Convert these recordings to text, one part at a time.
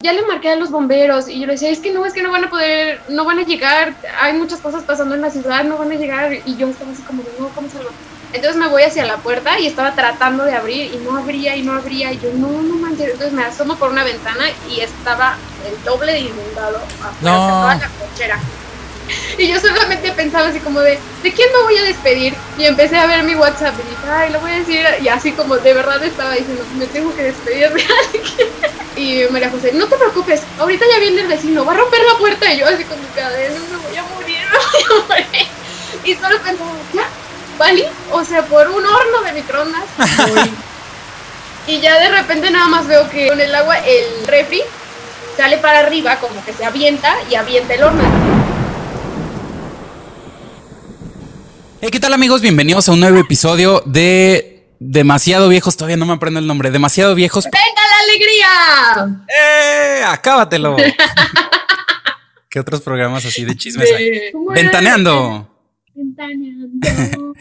ya le marqué a los bomberos y yo le decía, es que no, es que no van a poder, no van a llegar, hay muchas cosas pasando en la ciudad, no van a llegar. Y yo estaba así como, no, ¿cómo salgo? Entonces me voy hacia la puerta y estaba tratando de abrir y no abría y no abría. Y yo, no, no manches. Entonces me asomo por una ventana y estaba el doble de inundado afuera, No. toda la cochera. Y yo solamente pensaba así como de, ¿de quién me voy a despedir? Y empecé a ver mi WhatsApp y dije, ay, lo voy a decir. Y así como de verdad estaba diciendo, me tengo que despedir de alguien. Y María José, no te preocupes, ahorita ya viene el vecino, va a romper la puerta. Y yo así con mi cadena, me voy a morir, me voy a morir. Y solo pensaba, ya, ¿vale? O sea, por un horno de microondas. y ya de repente nada más veo que con el agua el refri sale para arriba, como que se avienta y avienta el horno. Hey, ¿qué tal amigos? Bienvenidos a un nuevo episodio de Demasiado Viejos. Todavía no me aprendo el nombre. Demasiado Viejos. ¡Venga la alegría! ¡Eh! ¡Acábatelo! ¿Qué otros programas así de chismes hay? Ventaneando. Ventaneando.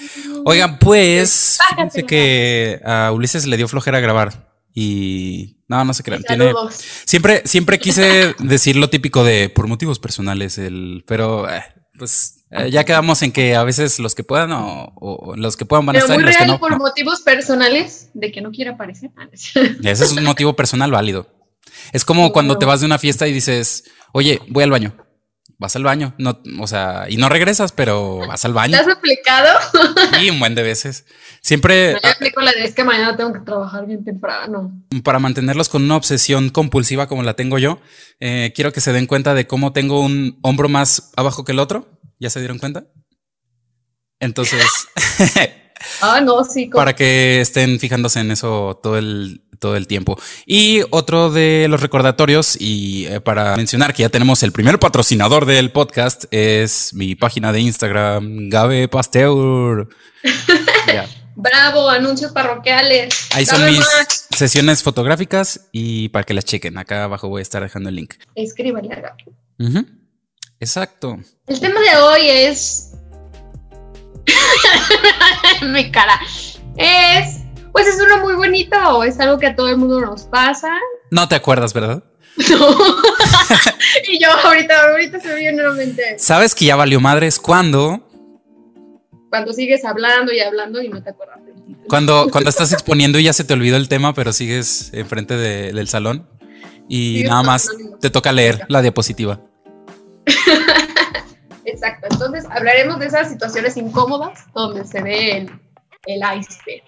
Oigan, pues, fíjense que a Ulises le dio flojera grabar. Y no, no se crean. Tiene, siempre, siempre quise decir lo típico de por motivos personales, el, pero eh, pues eh, ya quedamos en que a veces los que puedan o, o los que puedan van a estar muy y los que real no. por no. motivos personales de que no quiera aparecer. Ah, Ese es un motivo personal válido. Es como cuando te vas de una fiesta y dices, oye, voy al baño. Vas al baño, no, o sea, y no regresas, pero vas al ¿Te baño. has aplicado? Y un buen de veces. Siempre Yo aplico la de es que mañana tengo que trabajar bien temprano. para mantenerlos con una obsesión compulsiva como la tengo yo, eh, quiero que se den cuenta de cómo tengo un hombro más abajo que el otro. ¿Ya se dieron cuenta? Entonces, Ah, no, sí. para que estén fijándose en eso todo el, todo el tiempo. Y otro de los recordatorios, y eh, para mencionar que ya tenemos el primer patrocinador del podcast, es mi página de Instagram, Gabe Pasteur. Bravo, anuncios parroquiales. Ahí son mis más. sesiones fotográficas y para que las chequen. Acá abajo voy a estar dejando el link. A Gaby. Ujú. Exacto. El tema de hoy es. Mi cara. Es. Pues es uno muy bonito es algo que a todo el mundo nos pasa. No te acuerdas, ¿verdad? No. y yo ahorita, ahorita se me viene la mente. Sabes que ya valió madres cuando, Cuando sigues hablando y hablando y no te acuerdas cuando, cuando estás exponiendo y ya se te olvidó el tema, pero sigues enfrente de- del salón y Sigues nada más hablando. te toca leer la diapositiva. Exacto. Entonces hablaremos de esas situaciones incómodas donde se ve el, el iceberg.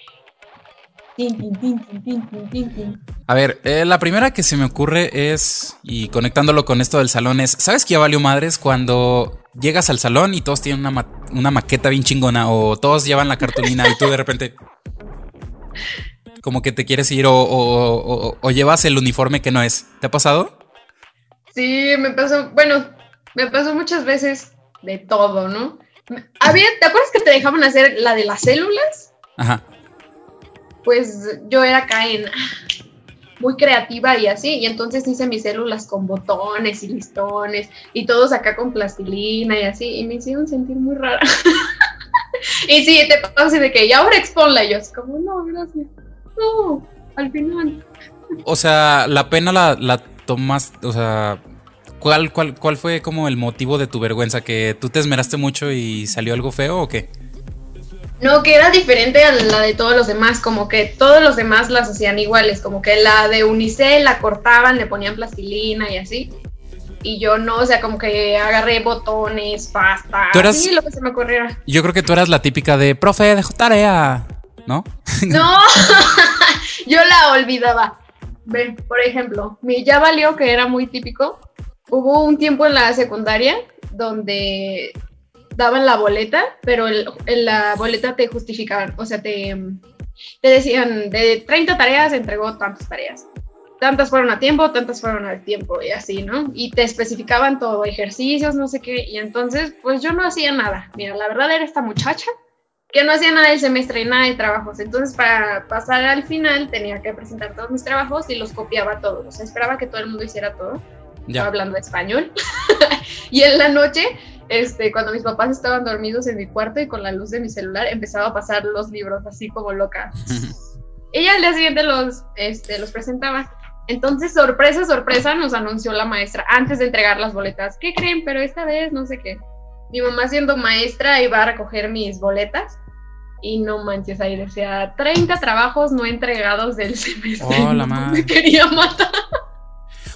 Tin, tin, tin, tin, tin, tin, tin, tin. A ver, eh, la primera que se me ocurre es, y conectándolo con esto del salón, es, ¿sabes que ya valió madres cuando llegas al salón y todos tienen una, ma- una maqueta bien chingona o todos llevan la cartulina y tú de repente como que te quieres ir o, o- o- o llevas el uniforme que no es? ¿Te ha pasado? Sí, me pasó, bueno, me pasó muchas veces de todo, ¿no? Había, ¿te acuerdas que te dejaban hacer la de las células? Ajá. Pues yo era acá en muy creativa y así, y entonces hice mis células con botones y listones y todos acá con plastilina y así, y me hicieron sentir muy rara. y sí, te así de que, y ahora exponla, y yo así como, no, gracias. No, al final. O sea, la pena la, la tomas, o sea, ¿cuál, cuál, ¿cuál fue como el motivo de tu vergüenza? ¿Que tú te esmeraste mucho y salió algo feo o qué? No, que era diferente a la de todos los demás, como que todos los demás las hacían iguales, como que la de Unicel la cortaban, le ponían plastilina y así. Y yo no, o sea, como que agarré botones, pasta, Tú eras- lo que se me ocurriera. Yo creo que tú eras la típica de, profe, dejo tarea, ¿no? No, yo la olvidaba. Ve, por ejemplo, mi ya valió, que era muy típico. Hubo un tiempo en la secundaria donde daban la boleta, pero el- en la boleta te justificaban, o sea, te, te decían, de 30 tareas entregó tantas tareas. Tantas fueron a tiempo, tantas fueron al tiempo y así, ¿no? Y te especificaban todo, ejercicios, no sé qué. Y entonces, pues yo no hacía nada. Mira, la verdad era esta muchacha que no hacía nada del semestre y nada de trabajos. Entonces, para pasar al final, tenía que presentar todos mis trabajos y los copiaba todos. O sea, esperaba que todo el mundo hiciera todo, Ya. hablando español. y en la noche, este, cuando mis papás estaban dormidos en mi cuarto y con la luz de mi celular, empezaba a pasar los libros así como loca. Ella al día siguiente los, este, los presentaba. Entonces, sorpresa, sorpresa, nos anunció la maestra antes de entregar las boletas. ¿Qué creen? Pero esta vez no sé qué. Mi mamá siendo maestra iba a recoger mis boletas y no manches, ahí decía 30 trabajos no entregados del semestre. Oh, la madre. Me quería matar.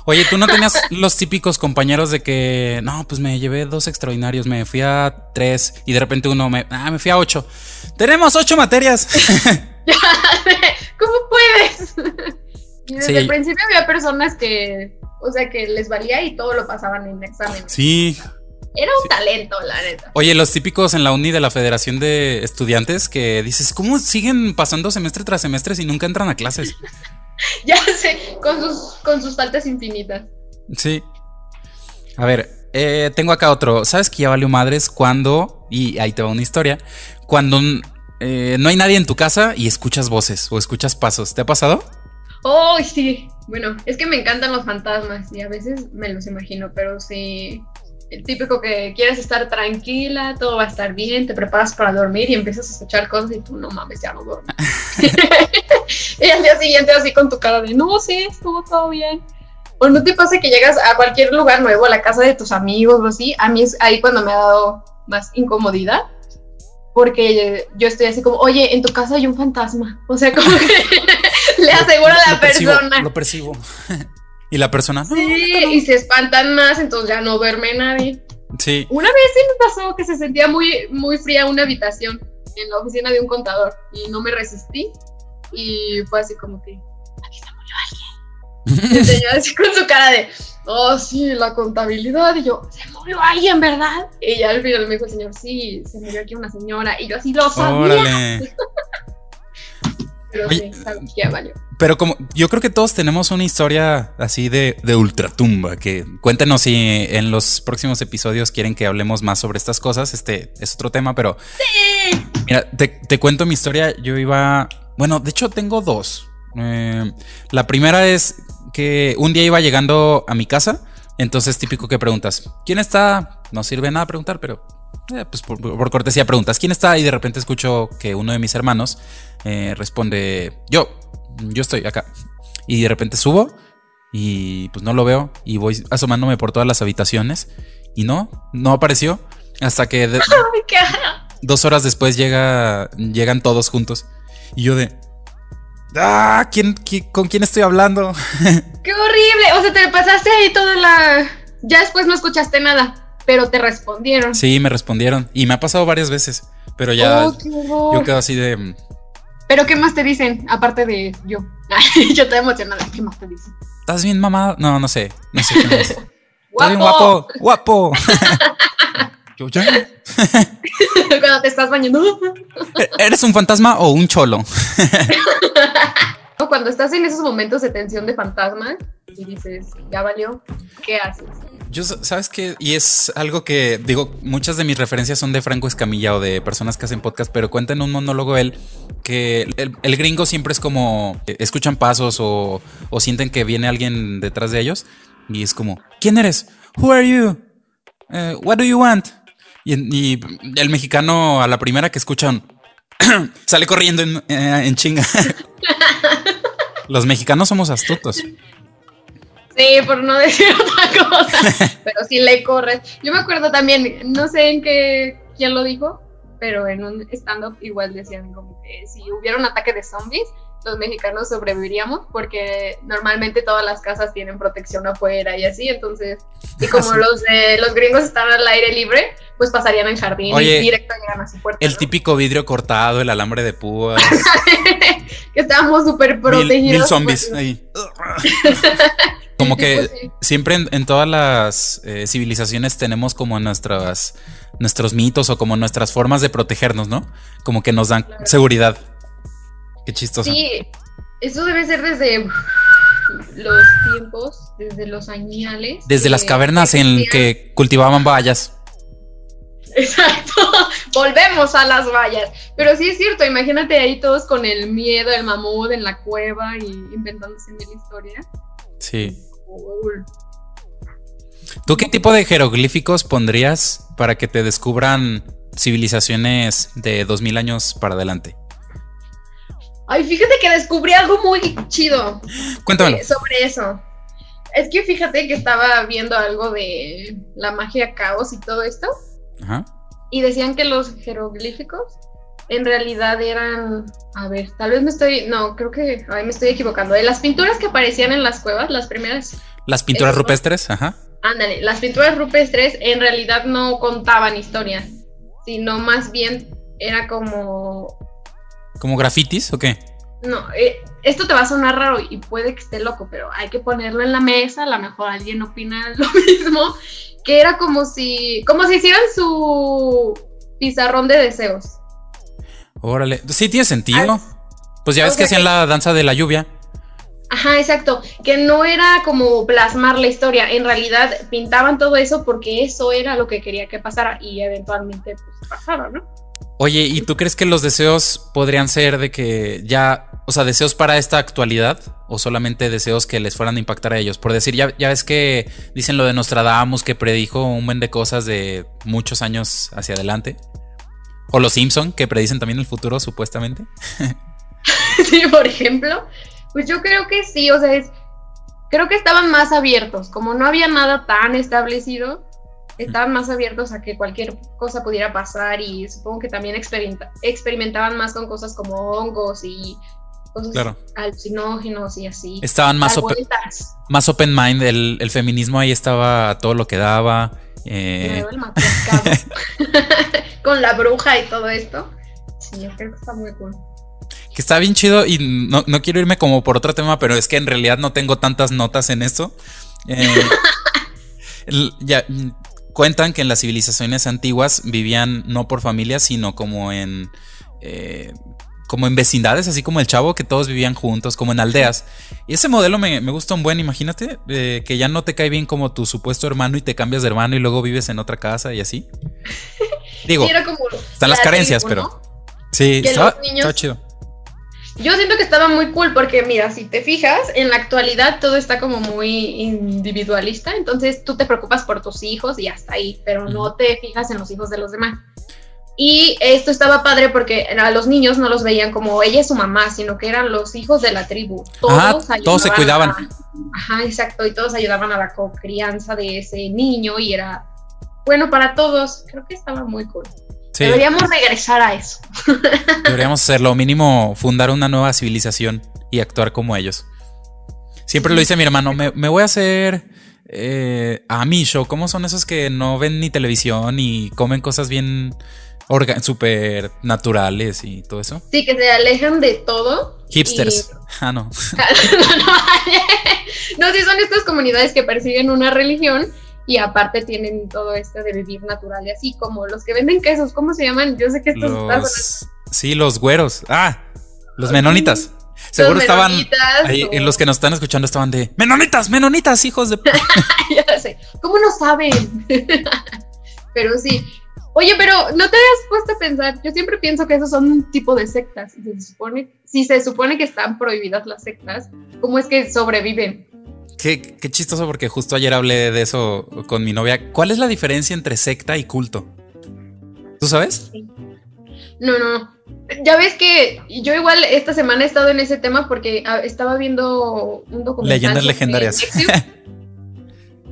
Oye, ¿tú no tenías los típicos compañeos de que, no, pues me llevé dos extraordinarios, me fui a tres y de repente uno me, ah, me fui a ocho. Tenemos ocho materias. ¿Cómo puedes? Y desde el principio había personas que, o sea, que les valía y todo lo pasaban en examen. Sí. Era un talento, la neta. Oye, los típicos en la uni de la Federación de Estudiantes que dices, ¿cómo siguen pasando semestre tras semestre si nunca entran a clases? ya sé, con sus, con sus faltas infinitas. Sí. A ver, eh, tengo acá otro. ¿Sabes que ya valió madres cuando, y ahí te va una historia, cuando eh, no hay nadie en tu casa y escuchas voces o escuchas pasos? ¿Te ha pasado? Oh, sí. Bueno, es que me encantan los fantasmas y a veces me los imagino, pero sí. El típico que quieres estar tranquila, todo va a estar bien, te preparas para dormir y empiezas a escuchar cosas y tú no mames, ya no duermes. y al día siguiente así con tu cara de no, sí, estuvo todo bien. O no te pasa que llegas a cualquier lugar nuevo, a la casa de tus amigos o así. A mí es ahí cuando me ha dado más incomodidad porque yo estoy así como, oye, en tu casa hay un fantasma. O sea, como que le aseguro a la persona. lo percibo. Y la persona. sí, y se espantan más, entonces ya no duerme nadie. Sí. Una vez sí me pasó que se sentía muy, muy fría una habitación en la oficina de un contador y no me resistí. Y fue así como que, aquí se murió alguien. Y señor así con su cara de, oh, sí, la contabilidad. Y yo, se murió alguien, ¿verdad? Y ya al final me dijo el señor, sí, se murió aquí una señora. Y yo así lo sabía. Pero sí, ya valió. Pero como yo creo que todos tenemos una historia así de, de ultratumba, que cuéntenos si en los próximos episodios quieren que hablemos más sobre estas cosas. Este es otro tema, pero... Sí. Mira, te, te cuento mi historia. Yo iba... Bueno, de hecho tengo dos. Eh, la primera es que un día iba llegando a mi casa, entonces típico que preguntas, ¿quién está? No sirve nada preguntar, pero eh, pues por, cortesía preguntas, ¿quién está? Y de repente escucho que uno de mis hermanos eh, responde, yo, yo estoy acá. Y de repente subo y pues no lo veo y voy asomándome por todas las habitaciones y no, no apareció hasta que dos horas después llega, llegan todos juntos y yo de, Ah, ¿quién, con quién estoy hablando? ¡Qué horrible! O sea, te pasaste ahí toda la. Ya después no escuchaste nada, pero te respondieron. Sí, me respondieron. Y me ha pasado varias veces. Pero ya. Oh, yo quedo así de. Mm. ¿Pero qué más te dicen? Aparte de yo. yo estoy emocionada. ¿Qué más te dicen? ¿Estás bien, mamá? No, no sé. No sé qué más. ¿Estás bien guapo? ¡Guapo! yo ya. Cuando te estás bañando. ¿Eres un fantasma o un cholo? Cuando estás en esos momentos de tensión de fantasma y dices, ya valió, ¿qué haces? Yo, ¿sabes qué? Y es algo que, digo, muchas de mis referencias son de Franco Escamilla o de personas que hacen podcast, pero cuenta en un monólogo él que el, gringo siempre es como, escuchan pasos o, o, sienten que viene alguien detrás de ellos y es como, ¿quién eres? Who are you? Uh, what do you want? Y, el mexicano a la primera que escuchan sale corriendo en, eh, en chinga. Los mexicanos somos astutos. Sí, por no decir otra cosa. pero sí le corres. Yo me acuerdo también, no sé en qué, quién lo dijo, pero en un stand-up igual decían como que si hubiera un ataque de zombies, los mexicanos sobreviviríamos porque normalmente todas las casas tienen protección afuera y así, entonces, y como los de los gringos están al aire libre, pues pasarían en jardín y directo llegan a su puerta. El típico vidrio cortado, el alambre de púas. que estábamos súper protegidos. Mil, zombies ahí. Como que pues siempre en, todas las eh, civilizaciones tenemos como nuestras nuestros mitos o como nuestras formas de protegernos, ¿no? Como que nos dan seguridad. Qué chistoso. Sí, eso debe ser desde los tiempos, desde los añales. Desde las cavernas en que cultivaban vallas. Exacto, volvemos a las vallas. Pero sí es cierto, imagínate ahí todos con el miedo, el mamut en la cueva y inventándose mil historias. Sí. ¿Tú qué tipo de jeroglíficos pondrías para que te descubran civilizaciones de 2000 años para adelante? Ay, fíjate que descubrí algo muy chido. Cuéntamelo. eh, Sobre eso. Es que fíjate que estaba viendo algo de la magia caos y todo esto. Ajá. Y decían que los jeroglíficos en realidad eran. A ver, tal vez me estoy. No, creo que. Ay, me estoy equivocando. De las pinturas que aparecían en las cuevas, las primeras. Las pinturas rupestres, ajá. Ándale, las pinturas rupestres en realidad no contaban historias, sino más bien era como ¿Como grafitis o qué? No, eh, esto te va a sonar raro y puede que esté loco, pero hay que ponerlo en la mesa, a lo mejor alguien opina lo mismo, que era como si, como si hicieran su pizarrón de deseos. Órale. Sí, tiene sentido. Pues ya ves que hacían la danza de la lluvia. Ajá, exacto, que no era como plasmar la historia, en realidad pintaban todo eso porque eso era lo que quería que pasara y eventualmente pues pasara, ¿no? Oye, ¿y tú crees que los deseos podrían ser de que ya, o sea, deseos para esta actualidad o solamente deseos que les fueran a impactar a ellos? Por decir, ya, ya ves que dicen lo de Nostradamus que predijo un buen de cosas de muchos años hacia adelante. O los Simpson que predicen también el futuro supuestamente. sí, por ejemplo, pues yo creo que sí, o sea, es, creo que estaban más abiertos, como no había nada tan establecido, estaban más abiertos a que cualquier cosa pudiera pasar y supongo que también experimenta- experimentaban más con cosas como hongos y cosas Claro. alucinógenos y así. Estaban más, open, más open mind, el, el feminismo ahí estaba todo lo que daba. eh, Nuevo el. con la bruja y todo esto. Sí, yo creo que está muy cool. Que está bien chido y no, no quiero irme como por otro tema, pero es que en realidad no tengo tantas notas en esto. Eh, ya, cuentan que en las civilizaciones antiguas vivían no por familias, sino como en... eh, como en vecindades, así como el chavo, que todos vivían juntos, como en aldeas. Y ese modelo me, me gusta un buen, imagínate, eh, que ya no te cae bien como tu supuesto hermano y te cambias de hermano y luego vives en otra casa y así. Digo, Sí, era como están las la carencias, tribu, pero... ¿no? Sí, Que estaba, niños- estaba chido. Yo siento que estaba muy cool porque, mira, si te fijas, en la actualidad todo está como muy individualista, entonces tú te preocupas por tus hijos y hasta ahí, pero no te fijas en los hijos de los demás. Y esto estaba padre porque a los niños no los veían como ella es su mamá, sino que eran los hijos de la tribu. Todos, Ajá, todos se cuidaban. a- ajá, exacto, y todos ayudaban a la crianza de ese niño y era bueno para todos. Creo que estaba muy cool. Sí. Deberíamos regresar a eso. Deberíamos hacerlo, mínimo fundar una nueva civilización y actuar como ellos. Siempre lo dice mi hermano, me, me voy a hacer eh, Amisho. ¿Cómo son esos que no ven ni televisión y comen cosas bien súper naturales y todo eso? Sí, que se alejan de todo. Hipsters. Ah, no. no, no, no, sí son estas comunidades que persiguen una religión y aparte tienen todo esto de vivir natural y así, como los que venden quesos, ¿cómo se llaman? Yo sé que estos están Los, sí, los güeros. Ah, los menonitas. Seguro Los estaban menonitas, ahí, o- en los que nos están escuchando estaban de menonitas, menonitas, hijos de... p-". ya sé, ¿cómo no saben? pero sí. Oye, pero no te habías puesto a pensar, yo siempre pienso que esos son un tipo de sectas. Se supone, si se supone que están prohibidas las sectas, ¿cómo es que sobreviven? Qué, qué chistoso porque justo ayer hablé de eso con mi novia. ¿Cuál es la diferencia entre secta y culto? ¿Tú sabes? No, no. Ya ves que yo igual esta semana he estado en ese tema porque ah, estaba viendo un documental. Leyendas legendarias.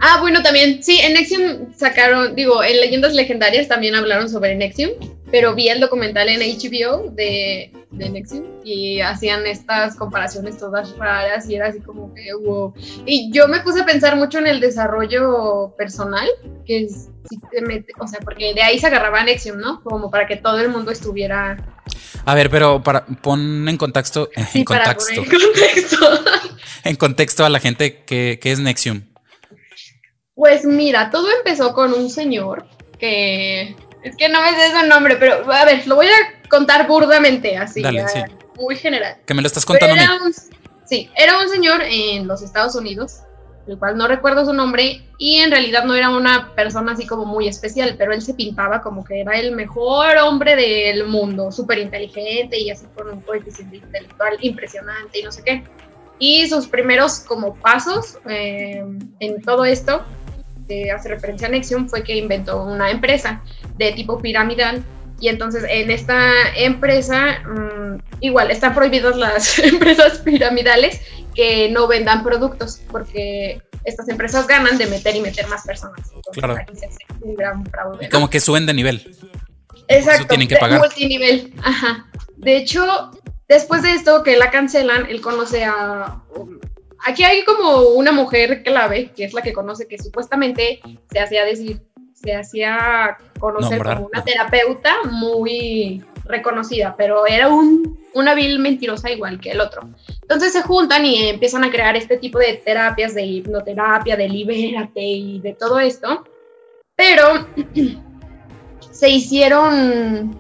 Ah, bueno, también, sí, en Nexium sacaron, digo, en Leyendas Legendarias también hablaron sobre Nexium, pero vi el documental en HBO de, de Nexium y hacían estas comparaciones todas raras y era así como que, wow. Y yo me puse a pensar mucho en el desarrollo personal, que es, si te mete- o sea, porque de ahí se agarraba Nexium, ¿no? Como para que todo el mundo estuviera A ver, pero para pon en contexto, en Sí, para contexto, poner en contexto. en contexto a la gente que, que es Nexium. Pues mira, todo empezó con un señor que es que no me sé su nombre, pero a ver, lo voy a contar burdamente, así, Dale, ya, sí. muy general. Que me lo estás contando a mí. era un, sí, era un señor en los Estados Unidos, el cual no recuerdo su nombre, y en realidad no era una persona así como muy especial, pero él se pintaba como que era el mejor hombre del mundo, súper inteligente y así con un coeficiente intelectual impresionante y no sé qué. Y sus primeros como pasos eh, en todo esto, que hace referencia a Nexium, fue que inventó una empresa de tipo piramidal y entonces en esta empresa mm, igual están prohibidas las empresas piramidales que no vendan productos porque estas empresas ganan de meter y meter más personas. claro. Como que suben de nivel. Exacto. tienen que pagar. Multinivel. Ajá. De hecho, después de esto que la cancelan, él conoce a aquí hay como una mujer clave, que es la que conoce que supuestamente se hacía decir, se hacía conocer como una terapeuta muy reconocida, pero era un, una vil mentirosa igual que el otro. Entonces se juntan y empiezan a crear este tipo de terapias, de hipnoterapia, de libérate y de todo esto, pero se hicieron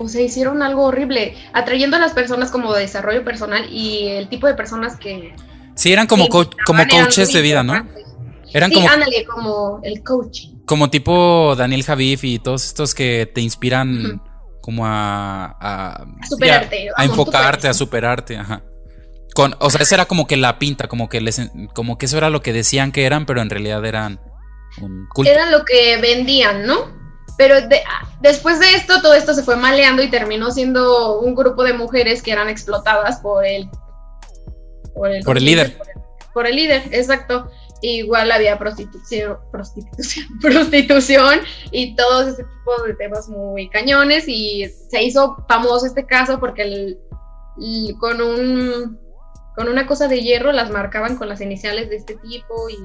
o se hicieron algo horrible, atrayendo a las personas como de desarrollo personal y el tipo de personas que Sí, eran como, como coaches de vida, ¿no? Eran como, ándale, como el coach. Como tipo Daniel Javif y todos estos que te inspiran como a... A, superarte. a enfocarte, a superarte, ajá. Con, o sea, esa era como que la pinta, como que les, como que eso era lo que decían que eran, pero en realidad eran un culto. Era lo que vendían, ¿no? Pero después de esto, todo esto se fue maleando y terminó siendo un grupo de mujeres que eran explotadas por el por el, líder. Por el, líder, exacto. Igual había prostitución, prostitución, prostitución y todo ese tipo de temas muy cañones y se hizo famoso este caso porque el, con un con una cosa de hierro las marcaban con las iniciales de este tipo y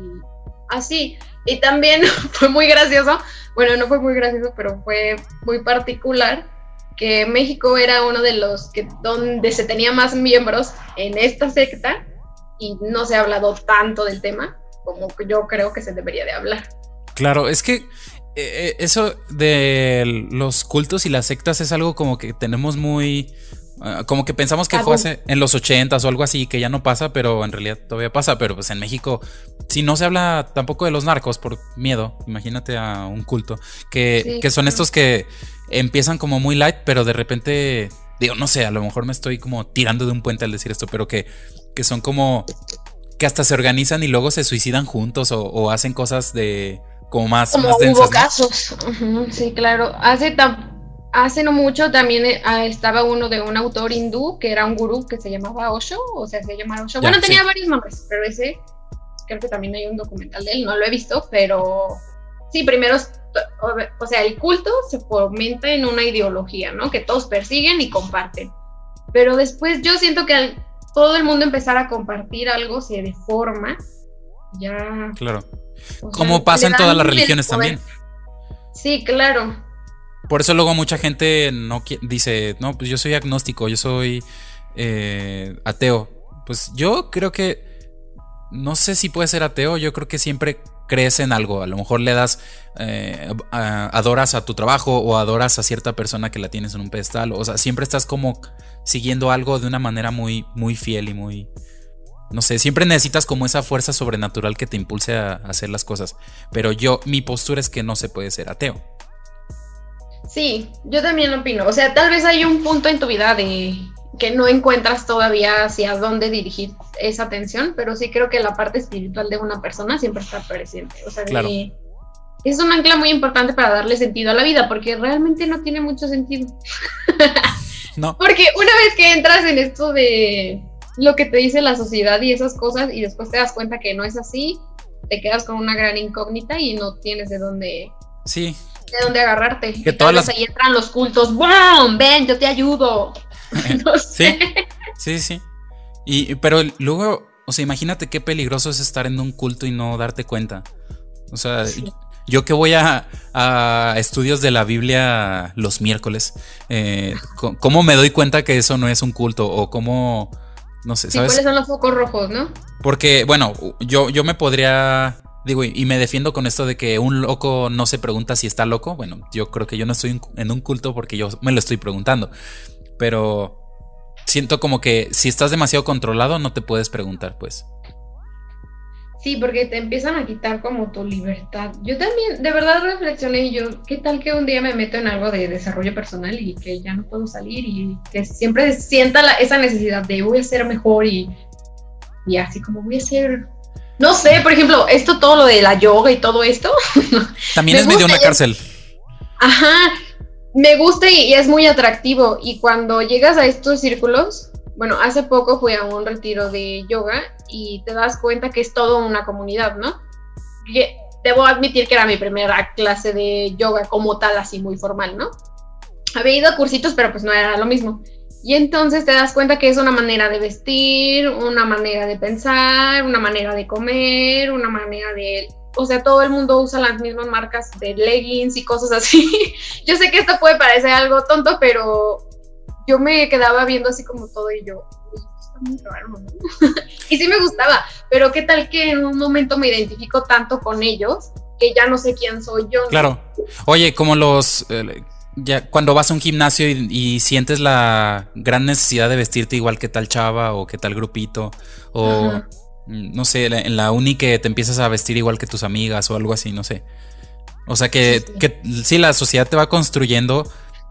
así. Y también fue muy gracioso, bueno, no fue muy gracioso, pero fue muy particular que México era uno de los que donde se tenía más miembros en esta secta y no se ha hablado tanto del tema como yo creo que se debería de hablar. Claro, es que eh, eh, eso de los cultos y las sectas es algo como que tenemos muy ah, como que pensamos que fue hace en los ochentas o algo así, que ya no pasa, pero en realidad todavía pasa. Pero pues en México, si no se habla tampoco de los narcos por miedo, imagínate a un culto, que, que son estos que empiezan como muy light, pero de repente, digo, no sé, a lo mejor me estoy como tirando de un puente al decir esto, pero que, que son como que hasta se organizan y luego se suicidan juntos o, hacen cosas de como más, como más densas. Hubo casos, sí, claro. Hace, hace no mucho también eh, ah, estaba uno de un autor hindú que era un gurú que se llamaba Osho, o sea, se llamaba Osho. bueno, tenía varios nombres, pero ese creo que también hay un documental de él, no lo he visto, pero sí, primero o sea, el culto se fomenta en una ideología, ¿no? Que todos persiguen y comparten. Pero después yo siento que al todo el mundo empezar a compartir algo se deforma, ya... Claro. Como pasa en todas las religiones también. Sí, claro. Por eso luego mucha gente no dice, no, pues yo soy agnóstico, yo soy eh, ateo. Pues yo creo que, no sé si puede ser ateo, yo creo que siempre crees en algo, a lo mejor le das, eh, adoras a tu trabajo o adoras a cierta persona que la tienes en un pedestal, o sea, siempre estás como siguiendo algo de una manera muy, muy fiel y muy, no sé, siempre necesitas como esa fuerza sobrenatural que te impulse a hacer las cosas, pero yo, mi postura es que no se puede ser ateo. Sí, yo también opino, o sea, tal vez hay un punto en tu vida de que no encuentras todavía hacia dónde dirigir esa atención, pero sí creo que la parte espiritual de una persona siempre está presente. O sea, es un ancla muy importante para darle sentido a la vida, porque realmente no tiene mucho sentido. no. Porque una vez que entras en esto de lo que te dice la sociedad y esas cosas, y después te das cuenta que no es así, te quedas con una gran incógnita y no tienes de dónde. Sí. De dónde agarrarte. Que todas las... ahí entran los cultos. ¡Wow! Ven, yo te ayudo. Sí, sí, sí. Y, pero luego, o sea, imagínate qué peligroso es estar en un culto y no darte cuenta. O sea, yo que voy a, estudios de la Biblia los miércoles, eh, ¿cómo me doy cuenta que eso no es un culto? O cómo, no sé, ¿sabes? ¿Cuáles son los focos rojos, no? Porque, bueno, yo, yo me podría Digo, y me defiendo con esto de que un loco no se pregunta si está loco. Bueno, yo creo que yo no estoy en un culto porque yo me lo estoy preguntando pero siento como que si estás demasiado controlado no te puedes preguntar, pues. Sí, porque te empiezan a quitar como tu libertad. Yo también, de verdad reflexioné y yo, ¿qué tal que un día me meto en algo de desarrollo personal y que ya no puedo salir y que siempre sienta esa necesidad de voy a ser mejor y, y así como voy a ser, no sé, por ejemplo, esto todo lo de la yoga y todo esto. También es medio una cárcel. Ajá, me gusta y, es muy atractivo. Y cuando llegas a estos círculos, bueno, hace poco fui a un retiro de yoga y te das cuenta que es todo una comunidad, ¿no? debo admitir que era mi primera clase de yoga como tal, así muy formal, ¿no? Había ido a cursitos, pero pues no era lo mismo. Y entonces te das cuenta que es una manera de vestir, una manera de pensar, una manera de comer, una manera de... O sea, todo el mundo usa las mismas marcas de leggings y cosas así. yo sé que esto puede parecer algo tonto, pero yo me quedaba viendo así como todo y yo, está muy raro, ¿no? y sí me gustaba, pero qué tal que en un momento me identifico tanto con ellos que ya no sé quién soy yo. Claro. Oye, como los... Eh, ya cuando vas a un gimnasio y, sientes la gran necesidad de vestirte igual que tal chava o que tal grupito o mm, no sé, en la uni que te empiezas a vestir igual que tus amigas o algo así, no sé. O sea que sí, la sociedad te va construyendo,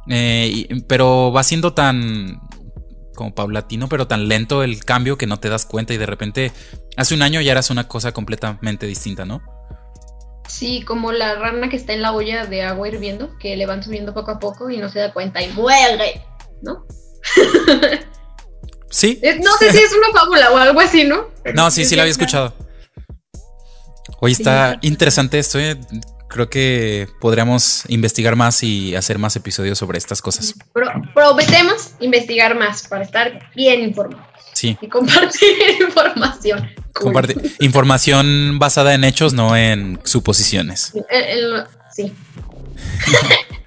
eh, pero va siendo tan como paulatino, pero tan lento el cambio que no te das cuenta y de repente hace un año ya eras una cosa completamente distinta, ¿no? Sí, como la rana que está en la olla de agua hirviendo, que le van subiendo poco a poco y no se da cuenta y muere, ¿no? Sí. No sé si es una fábula o algo así, ¿no? No, sí, sí la había escuchado. Hoy está interesante esto, ¿eh? Creo que podríamos investigar más y hacer más episodios sobre estas cosas. prometemos investigar más para estar bien informados. Sí. Y compartir información. Compartir información basada en hechos, no en suposiciones. sí.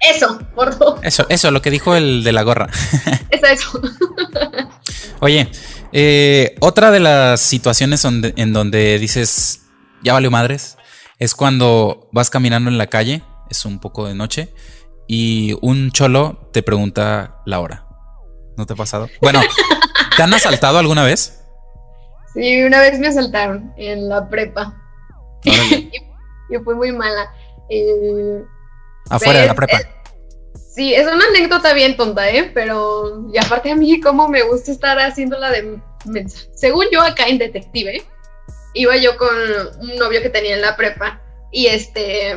eso, por favor. Eso, eso, lo que dijo el de la gorra. eso, eso. Oye, eh, otra de las situaciones en donde dices, ya valió madres, es cuando vas caminando en la calle, es un poco de noche, y un cholo te pregunta la hora. ¿No te ha pasado? Bueno, ¿te han asaltado alguna vez? Sí, una vez me asaltaron en la prepa. y, fue muy mala. Eh, Afuera de la prepa. Sí, es una anécdota bien tonta, ¿eh? Pero, y aparte a mí, como me gusta estar haciéndola de mensaje. Según yo, acá en Detective, iba yo con un novio que tenía en la prepa. Y este,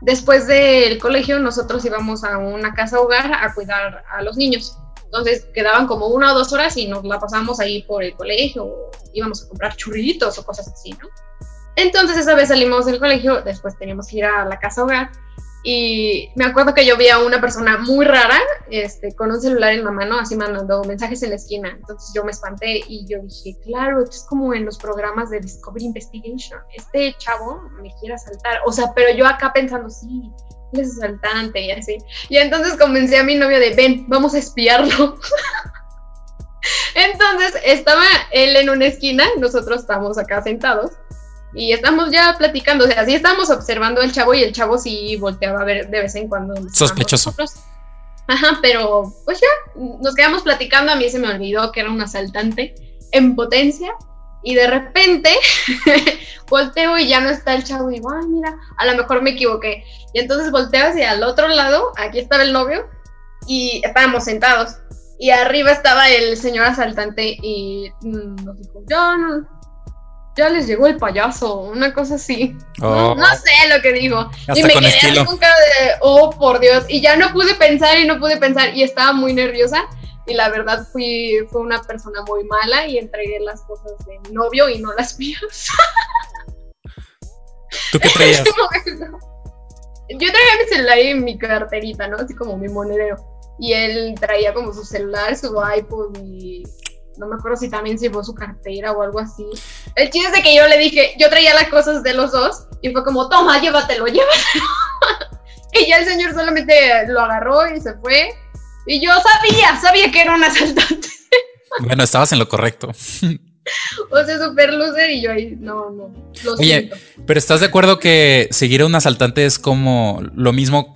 después del colegio, nosotros íbamos a una casa hogar a cuidar a los niños. Entonces quedaban como una o dos horas y nos la pasamos ahí por el colegio, íbamos a comprar churritos o cosas así, ¿no? Entonces esa vez salimos del colegio, después teníamos que ir a la casa hogar y me acuerdo que yo vi a una persona muy rara, este, con un celular en la mano, así mandando mensajes en la esquina. Entonces yo me espanté y yo dije, claro, esto es como en los programas de Discovery Investigation. Este chavo me quiere asaltar. O sea, pero yo acá pensando, sí, es asaltante y así. Y entonces convencí a mi novio de, ven, vamos a espiarlo. entonces estaba él en una esquina, nosotros estamos acá sentados y estamos ya platicando, o sea, sí estamos observando al chavo y el chavo sí volteaba a ver de vez en cuando. Sospechoso. Ajá, pero pues ya, nos quedamos platicando, a mí se me olvidó que era un asaltante en potencia y de repente volteo y ya no está el chavo y digo, ay, mira, a lo mejor me equivoqué. Y entonces volteo hacia el otro lado, aquí estaba el novio y estábamos sentados. Y arriba estaba el señor asaltante y nos dijo, ya, ya les llegó el payaso, una cosa así. No, oh. sé lo que digo. y me quedé con cara de, oh, por Dios. Y ya no pude pensar y no pude pensar y estaba muy nerviosa y la verdad fui, fue una persona muy mala y entregué las cosas de mi novio y no las mías. ¿Tú qué traías? Yo traía mi celular y mi carterita, ¿no? Así como mi monedero. Y él traía como su celular, su iPod y no me acuerdo si también llevó su cartera o algo así. El chiste es de que yo le dije, yo traía las cosas de los dos y fue como, toma, llévatelo, llévatelo. y ya el señor solamente lo agarró y se fue y yo sabía, sabía que era un asaltante. Bueno, estabas en lo correcto. O sea, super loser y yo ahí, no, no. Oye, pero ¿estás de acuerdo que seguir a un asaltante es como lo mismo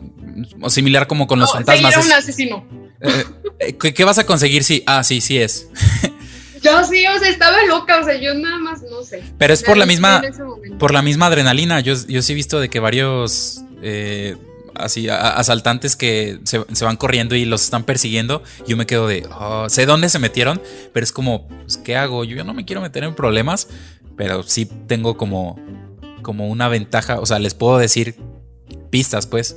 o similar como con los fantasmas? Seguir a un asesino. Eh, eh, ¿qué, vas a conseguir si? Ah, sí, sí es. Yo sí, o sea, estaba loca, o sea, yo nada más no sé. Pero es por la misma, por la misma adrenalina. Yo, yo sí he visto de que varios eh, así asaltantes que se, van corriendo y los están persiguiendo. Yo me quedo de, oh, sé dónde se metieron, pero es como, pues, ¿qué hago? Yo, no me quiero meter en problemas, pero sí tengo como, como una ventaja, o sea, les puedo decir pistas, pues.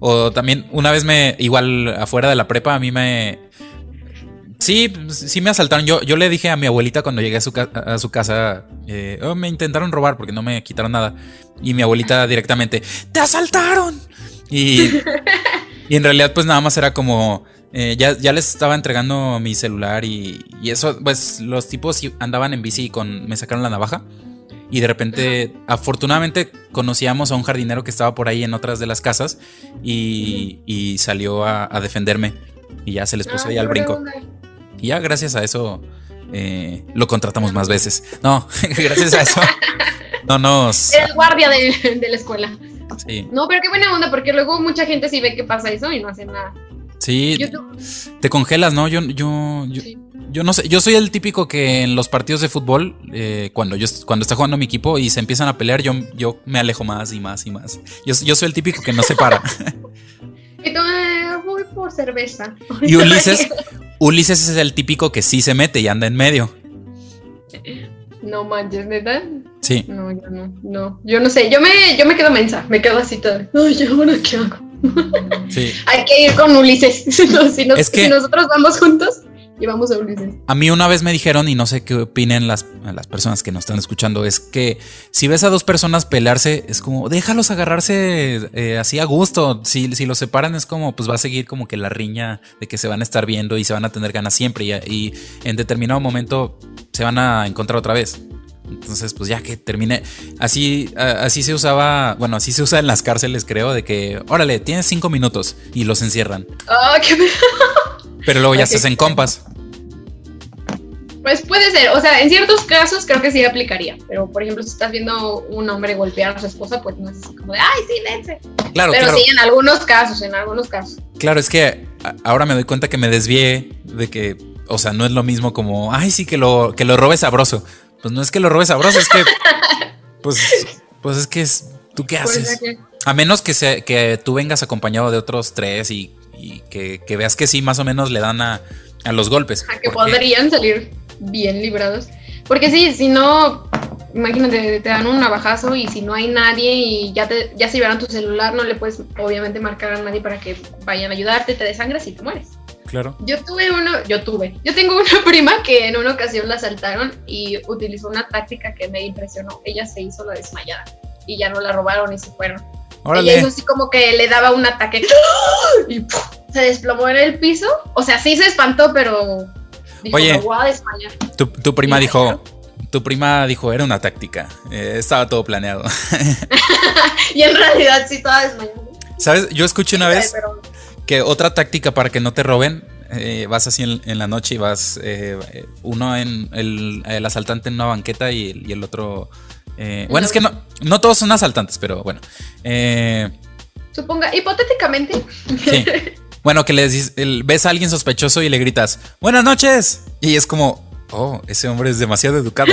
O también una vez me, igual afuera de la prepa, a mí me... Sí, sí me asaltaron. Yo, yo le dije a mi abuelita cuando llegué a su, a su casa, eh, oh, me intentaron robar porque no me quitaron nada. Y mi abuelita directamente, ¡te asaltaron! Y, y en realidad pues nada más era como... Eh, ya, ya, les estaba entregando mi celular y, y, eso, pues los tipos andaban en bici y con, me sacaron la navaja. Y de repente, afortunadamente, conocíamos a un jardinero que estaba por ahí en otras de las casas y, y salió a, a, defenderme. Y ya se les puso ahí al brinco. Y ya gracias a eso eh, lo contratamos más veces. No, gracias a eso no nos... El guardia de, de la escuela. Sí. No, pero qué buena onda, porque luego mucha gente sí ve que pasa eso y no hace nada. Sí, te congelas, ¿no? Yo, yo, yo, sí. yo, no sé, yo soy el típico que en los partidos de fútbol, eh, cuando yo cuando está jugando mi equipo y se empiezan a pelear, yo, yo me alejo más y más y más. Yo, yo soy el típico que no se para. y tú, eh, voy por cerveza. Y Ulises, Ulises es el típico que sí se mete y anda en medio. No manches, ¿neta? Sí. No, yo no, no. Yo no sé, yo me, yo me quedo mensa, me quedo así todo. Ay, ¿ahora qué hago? Sí. Hay que ir con Ulises. si, nos, es que si nosotros vamos juntos, llevamos a Ulises. A mí una vez me dijeron, y no sé qué opinen las, las personas que nos están escuchando, es que si ves a dos personas pelearse, es como, déjalos agarrarse eh, así a gusto. Si, si los separan, es como, pues va a seguir como que la riña de que se van a estar viendo y se van a tener ganas siempre. Y, y en determinado momento se van a encontrar otra vez. Entonces, pues ya que termine. Así, así se usaba. Bueno, así se usa en las cárceles, creo, de que, órale, tienes cinco minutos y los encierran. Oh, qué... Pero luego ya okay. se hacen compas. Pues puede ser, o sea, en ciertos casos creo que sí aplicaría, pero por ejemplo, si estás viendo un hombre golpear a su esposa, pues no es así como de, ay, sí, dense. Claro, pero claro. sí, en algunos casos, en algunos casos. Claro, es que ahora me doy cuenta que me desvié de que, o sea, no es lo mismo como, ay, sí, que lo, que lo robe sabroso. Pues no es que lo robes sabroso, es que. Pues, pues es que es. ¿Tú qué haces? Pues a menos que, sea, que tú vengas acompañado de otros tres y, y que, que, veas que sí, más o menos le dan a, a los golpes. A que podrían salir bien librados. Porque sí, si no, imagínate, te dan un navajazo y si no hay nadie y ya, te, ya se llevaron tu celular, no le puedes obviamente marcar a nadie para que vayan a ayudarte, te desangras y te mueres. Claro. Yo tuve uno, yo tuve, yo tengo una prima que en una ocasión la asaltaron y utilizó una táctica que me impresionó. Ella se hizo la desmayada y ya no la robaron y se fueron. Órale. Ella hizo así como que le daba un ataque y ¡pum! se desplomó en el piso. O sea, sí se espantó, pero dijo, Oye, me voy a desmayar. Tu, tu prima dijo, tu prima dijo, era una táctica. Eh, estaba todo planeado. y en realidad sí estaba desmayada. ¿Sabes? Yo escuché una vez pero... que otra táctica para que no te roben, eh, vas así en, en, la noche y vas eh, uno en el, el, asaltante en una banqueta y, y el otro... Eh, bueno, no. es que no, no todos son asaltantes, pero bueno. Eh, Suponga, hipotéticamente. Sí. Bueno, que le dices, el, ves a alguien sospechoso y le gritas, buenas noches. Y es como, oh, ese hombre es demasiado educado.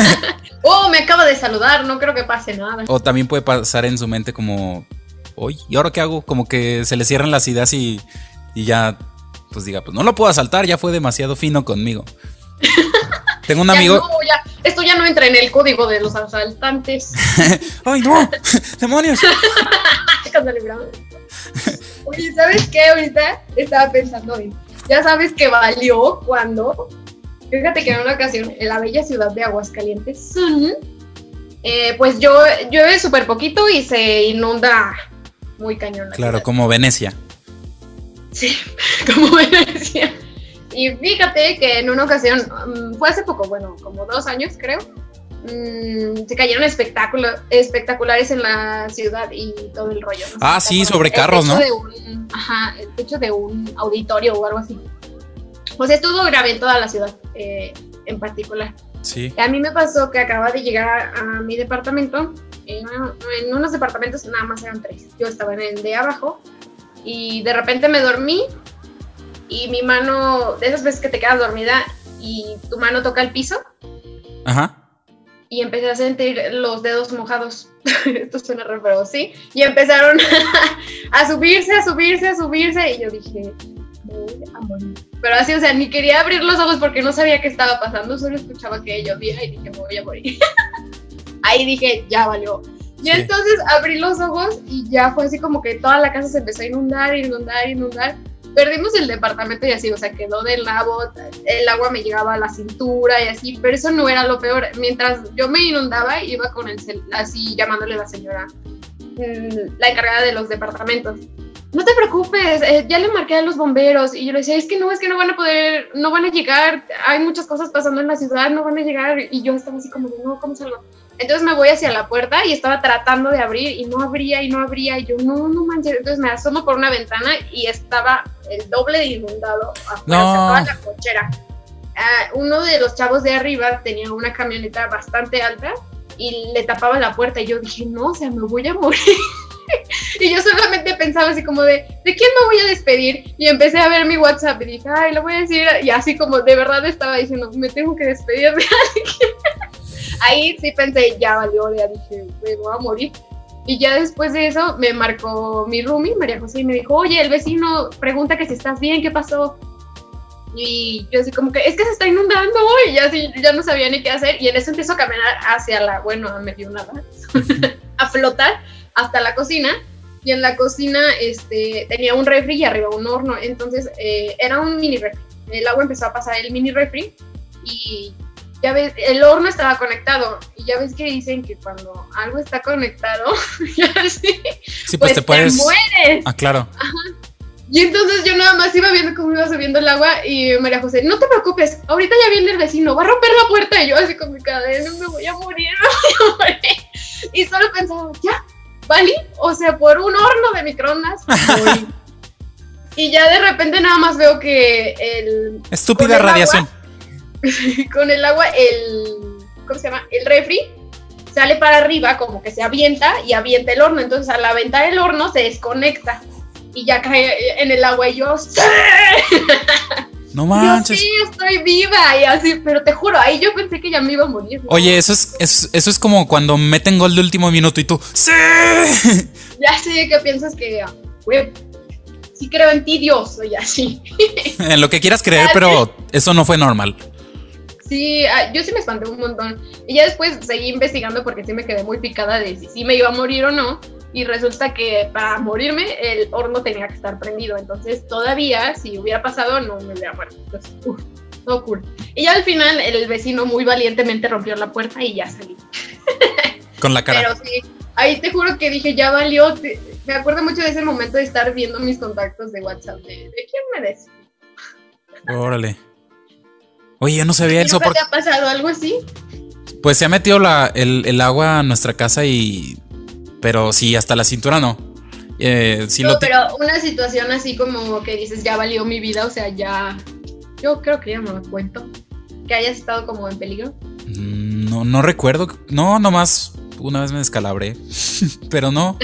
oh, me acaba de saludar, no creo que pase nada. O también puede pasar en su mente como, hoy, ¿y ahora qué hago? Como que se le cierran las ideas y, y ya, pues diga, pues no lo puedo asaltar, ya fue demasiado fino conmigo. Tengo un ya amigo. No, ya, esto ya no entra en el código de los asaltantes. ¡Ay, no! ¡Demonios! Oye, ¿sabes qué? Ahorita estaba pensando en. Ya sabes que valió cuando. Fíjate que en una ocasión, en la bella ciudad de Aguascalientes, eh, pues yo llueve súper poquito y se inunda muy cañón. Claro, como Venecia. Sí, como Venecia. Y fíjate que en una ocasión, um, fue hace poco, bueno, como dos años creo, um, se cayeron espectáculos espectaculares en la ciudad y todo el rollo. ¿no? Ah, sí, sobre carros, ¿no? De un, ajá, el techo de un auditorio o algo así. O sea, estuvo grave en toda la ciudad eh, en particular. Sí. A mí me pasó que acaba de llegar a, a mi departamento. En, en unos departamentos nada más eran tres. Yo estaba en el de abajo y de repente me dormí y mi mano, de esas veces que te quedas dormida y tu mano toca el piso. Ajá. Y empecé a sentir los dedos mojados. Esto suena raro, pero sí. Y empezaron a subirse, a subirse, a subirse. Y yo dije, me voy a morir. Pero así, o sea, ni quería abrir los ojos porque no sabía qué estaba pasando. Solo escuchaba que llovía y dije, me voy a morir. Ahí dije, ya valió. Y entonces abrí los ojos y ya fue así como que toda la casa se empezó a inundar, inundar, inundar. Perdimos el departamento y así, o sea, quedó del lado, el agua me llegaba a la cintura y así, pero eso no era lo peor. Mientras yo me inundaba, iba con el así llamándole a la señora, mm, la encargada de los departamentos no te preocupes, eh, ya le marqué a los bomberos y yo le decía, es que no, es que no van a poder, no van a llegar, hay muchas cosas pasando en la ciudad, no van a llegar y yo estaba así como, no, ¿cómo salgo? Entonces me voy hacia la puerta y estaba tratando de abrir y no abría y no abría y yo, no, no manches, entonces me asomo por una ventana y estaba el doble de inundado afuera, toda la cochera. Ah, uno de los chavos de arriba tenía una camioneta bastante alta y le tapaba la puerta y yo dije, no, o sea, me voy a morir. y yo solamente pensaba así como de, ¿de quién me voy a despedir? Y empecé a ver mi WhatsApp y dije, ay, lo voy a decir. Y así como de verdad estaba diciendo, me tengo que despedir de alguien. Ahí sí pensé, ya valió, ya dije, me voy a morir. Y ya después de eso me marcó mi roomie, María José, y me dijo, oye, el vecino pregunta que si estás bien, ¿qué pasó? Y yo así como que, es que se está inundando, y ya, así, ya no sabía ni qué hacer. Y en eso empiezo a caminar hacia la, bueno, a medio nada, a flotar hasta la cocina y en la cocina este, tenía un refri y arriba un horno, entonces eh, era un mini refri. El agua empezó a pasar el mini refri y ya ves, el horno estaba conectado y ya ves que dicen que cuando algo está conectado, ya sí, sí, pues, te, puedes... mueres. Ah, claro. Y entonces yo nada más iba viendo cómo iba subiendo el agua y María José, no te preocupes, ahorita ya viene el vecino, va a romper la puerta y yo así con mi cadena, me voy a morir, me voy a morir. Y solo pensaba, ya, ¿vale? O sea, por un horno de microondas. y ya de repente nada más veo que el... Estúpida radiación. con el agua, el... ¿Cómo se llama? El refri sale para arriba, como que se avienta y avienta el horno. Entonces al aventar el horno se desconecta y ya cae en el agua y yo... ¡Sí! No manches. Yo sí, estoy viva y así, pero te juro, ahí yo pensé que ya me iba a morir. Oye, eso es, eso, es como cuando meten gol de último minuto y tú, ¡sí! Ya sé que piensas que, güey, sí creo en ti, Dios, y así. en lo que quieras creer, pero eso no fue normal. Sí, ah, yo sí me espanté un montón. Y ya después seguí investigando porque sí me quedé muy picada de si sí me iba a morir o no y resulta que para morirme el horno tenía que estar prendido, entonces todavía si hubiera pasado no me hubiera muerto. Entonces, uff, todo cool. Y ya al final el vecino muy valientemente rompió la puerta y ya salí. Con la cara. Pero sí, ahí te juro que dije, ya valió. me acuerdo mucho de ese momento de estar viendo mis contactos de WhatsApp. ¿De, quién me des? Órale. Oye, yo no sabía eso. ¿Por te ha pasado algo así? Pues se ha metido la, el, el agua a nuestra casa y pero sí, hasta la cintura no. Eh, no, pero una situación así como que dices, ya valió mi vida, o sea, ya. Yo creo que ya me cuento. Que hayas estado como en peligro. Mm, no, no recuerdo. No, nomás una vez me descalabré. pero no.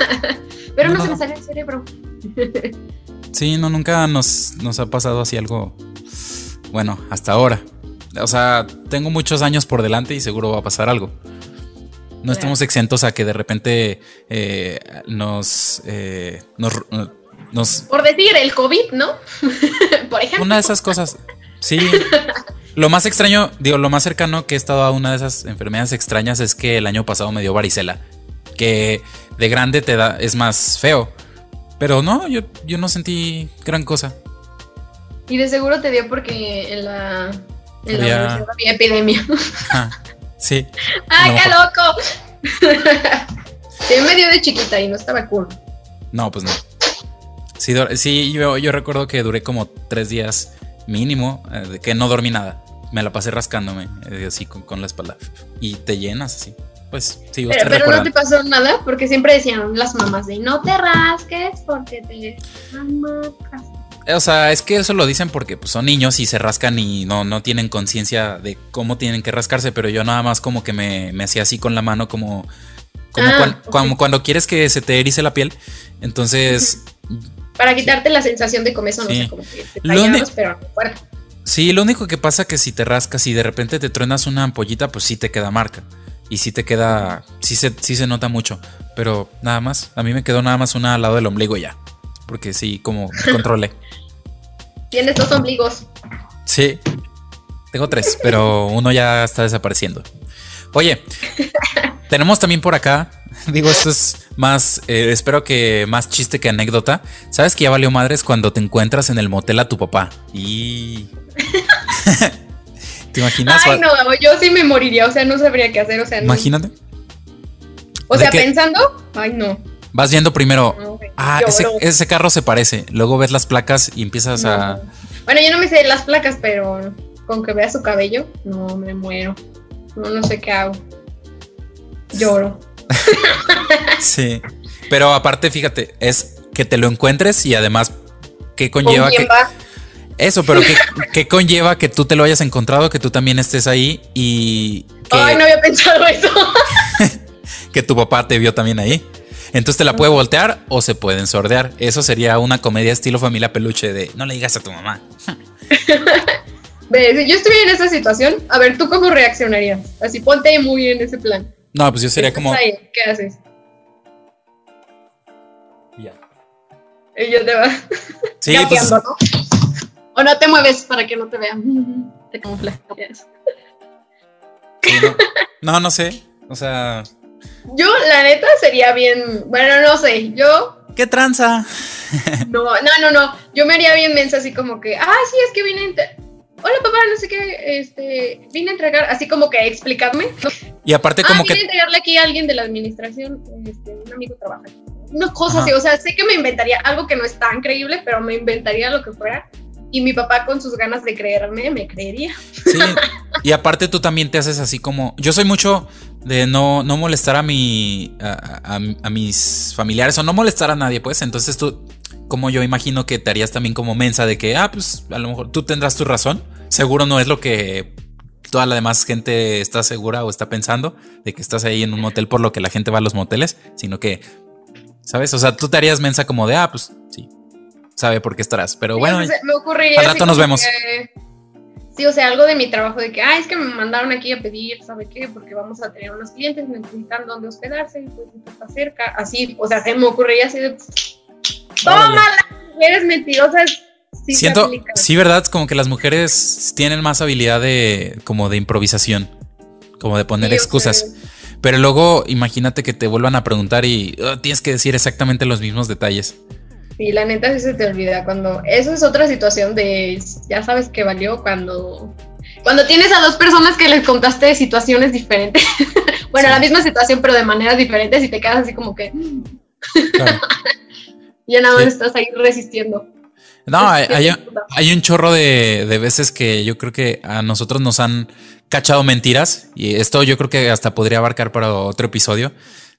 pero no, se me salió el cerebro. sí, no, nunca nos, nos ha pasado así algo. Bueno, hasta ahora. O sea, tengo muchos años por delante y seguro va a pasar algo. No estamos exentos a que de repente eh, nos, eh, nos, nos, Por decir, el COVID, ¿no? Por ejemplo. Una de esas cosas. Sí. Lo más extraño, digo, lo más cercano que he estado a una de esas enfermedades extrañas es que el año pasado me dio varicela. Que de grande te da, es más feo. Pero no, yo, yo no sentí gran cosa. Y de seguro te dio porque en la, en la universidad había epidemia. Sí. ¡Ay, qué loco! sí, me dio de chiquita y no estaba cool. No, pues no. Sí, yo, yo, recuerdo que duré como tres días mínimo, eh, que no dormí nada. Me la pasé rascándome eh, así con, la espalda. Y te llenas así. Pues sí, Pero, pero no te pasó nada, porque siempre decían las mamás de no te rasques porque te o sea, es que eso lo dicen porque pues, son niños y se rascan y no, no tienen conciencia de cómo tienen que rascarse, pero yo nada más como que me, hacía así con la mano como, ah, como, cuando quieres que se te erice la piel. Entonces... Para quitarte la sensación de comezón, no sé, como que te pero no Sí, lo único que pasa que si te rascas y de repente te truenas una ampollita, pues sí te queda marca. Y sí te queda, sí se, sí se nota mucho. Pero nada más, a mí me quedó nada más una al lado del ombligo ya porque sí, como controlé. Tienes dos ombligos. Sí, tengo tres, pero uno ya está desapareciendo. Oye, tenemos también por acá Digo, esto es más, eh, espero que más chiste que anécdota. ¿Sabes que ya valió madres cuando te encuentras en el motel a tu papá? Y... ¿Te imaginas? Ay, no, yo sí me moriría, o sea, no sabría qué hacer, o sea, no. Imagínate. O sea, pensando, ay, no. Vas viendo primero, ah, ese, carro se parece. Luego ves las placas y empiezas a. Bueno, yo no me sé las placas, pero con que vea su cabello, no me muero. No, no sé qué hago. Lloro. sí. Pero aparte, fíjate, es que te lo encuentres y además, ¿qué conlleva que. Eso, pero ¿qué, conlleva que tú te lo hayas encontrado, que tú también estés ahí y. Ay, no había pensado eso. que tu papá te vio también ahí. Entonces te la puede voltear o se pueden sordear. Eso sería una comedia estilo familia peluche de no le digas a tu mamá. Ve, si yo estuviera en esa situación, a ver, ¿tú cómo reaccionarías? Así ponte muy en ese plan. No, pues yo sería como. ¿Qué haces? Ya. Y yo te va. Sí, pues. ¿no? O no te mueves para que no te vean. Te camuflas. no, no sé. O sea. Yo, la neta, sería bien. Bueno, no sé. Yo. ¿Qué tranza? no, no, no, no. Yo me haría bien mensa, así como que. Ah, sí, es que vine. Hola, papá, no sé qué. Este. Vine a entregar. Así como que explicarme. Y aparte, como ah, que. Vine a entregarle aquí a alguien de la administración. Este, un amigo trabaja. Una cosa así. O sea, sé que me inventaría algo que no es tan creíble, pero me inventaría lo que fuera y mi papá con sus ganas de creerme me creería. Sí, y aparte tú también te haces así como, yo soy mucho de no, no molestar a mi, a, mis familiares o no molestar a nadie, pues, entonces tú, como yo imagino que te harías también como mensa de que, ah, pues a lo mejor tú tendrás tu razón, seguro no es lo que toda la demás gente está segura o está pensando de que estás ahí en un motel por lo que la gente va a los moteles, sino que, ¿sabes? O sea, tú te harías mensa como de, ah, pues sí, sabe por qué estarás. Pero bueno, me ocurriría al rato nos vemos. sí, o sea, algo de mi trabajo de que, ah, es que me mandaron aquí a pedir, ¿sabe qué? Porque vamos a tener unos clientes, necesitan dónde hospedarse, pues está cerca. Así, o sea, se me ocurriría así de, ¡Tómala! Eres mentirosa. Sí Siento, sí, verdad, como que las mujeres tienen más habilidad de, como de improvisación, como de poner excusas. Pero luego imagínate que te vuelvan a preguntar y oh, tienes que decir exactamente los mismos detalles. Sí, la neta sí se te olvida cuando... Eso es otra situación de... Ya sabes que valió cuando... Cuando tienes a dos personas que les contaste situaciones diferentes. bueno, la misma situación, pero de maneras diferentes y te quedas así como que... ya nada más estás ahí resistiendo. No, hay, un chorro de, de, veces que yo creo que a nosotros nos han cachado mentiras y esto yo creo que hasta podría abarcar para otro episodio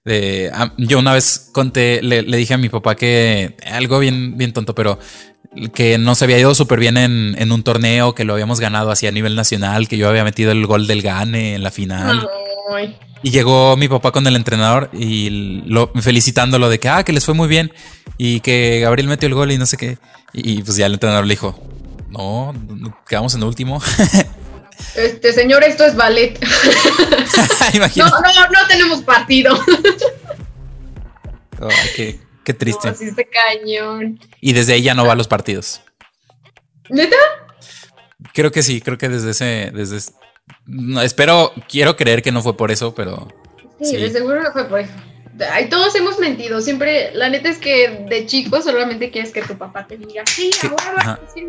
yo una vez conté, le, dije a mi papá que algo bien, bien tonto, pero que no se había ido súper bien en, un torneo, que lo habíamos ganado así a nivel nacional, que yo había metido el gol del Gane en la final. Y llegó mi papá con el entrenador y lo, felicitándolo de que, ah, que les fue muy bien y que Gabriel metió el gol y no sé qué. Y, y pues ya el entrenador le dijo, no, quedamos en último. Este, señor, esto es ballet. no, no, no tenemos partido. qué, triste. así este cañón. Y desde ya no va a los partidos. ¿Neta? Creo que sí, creo que desde ese, desde espero, quiero creer que no fue por eso, pero. Sí, de seguro no fue por eso. Ay, todos hemos mentido. Siempre, la neta es que de chico solamente quieres que tu papá te diga, sí, que,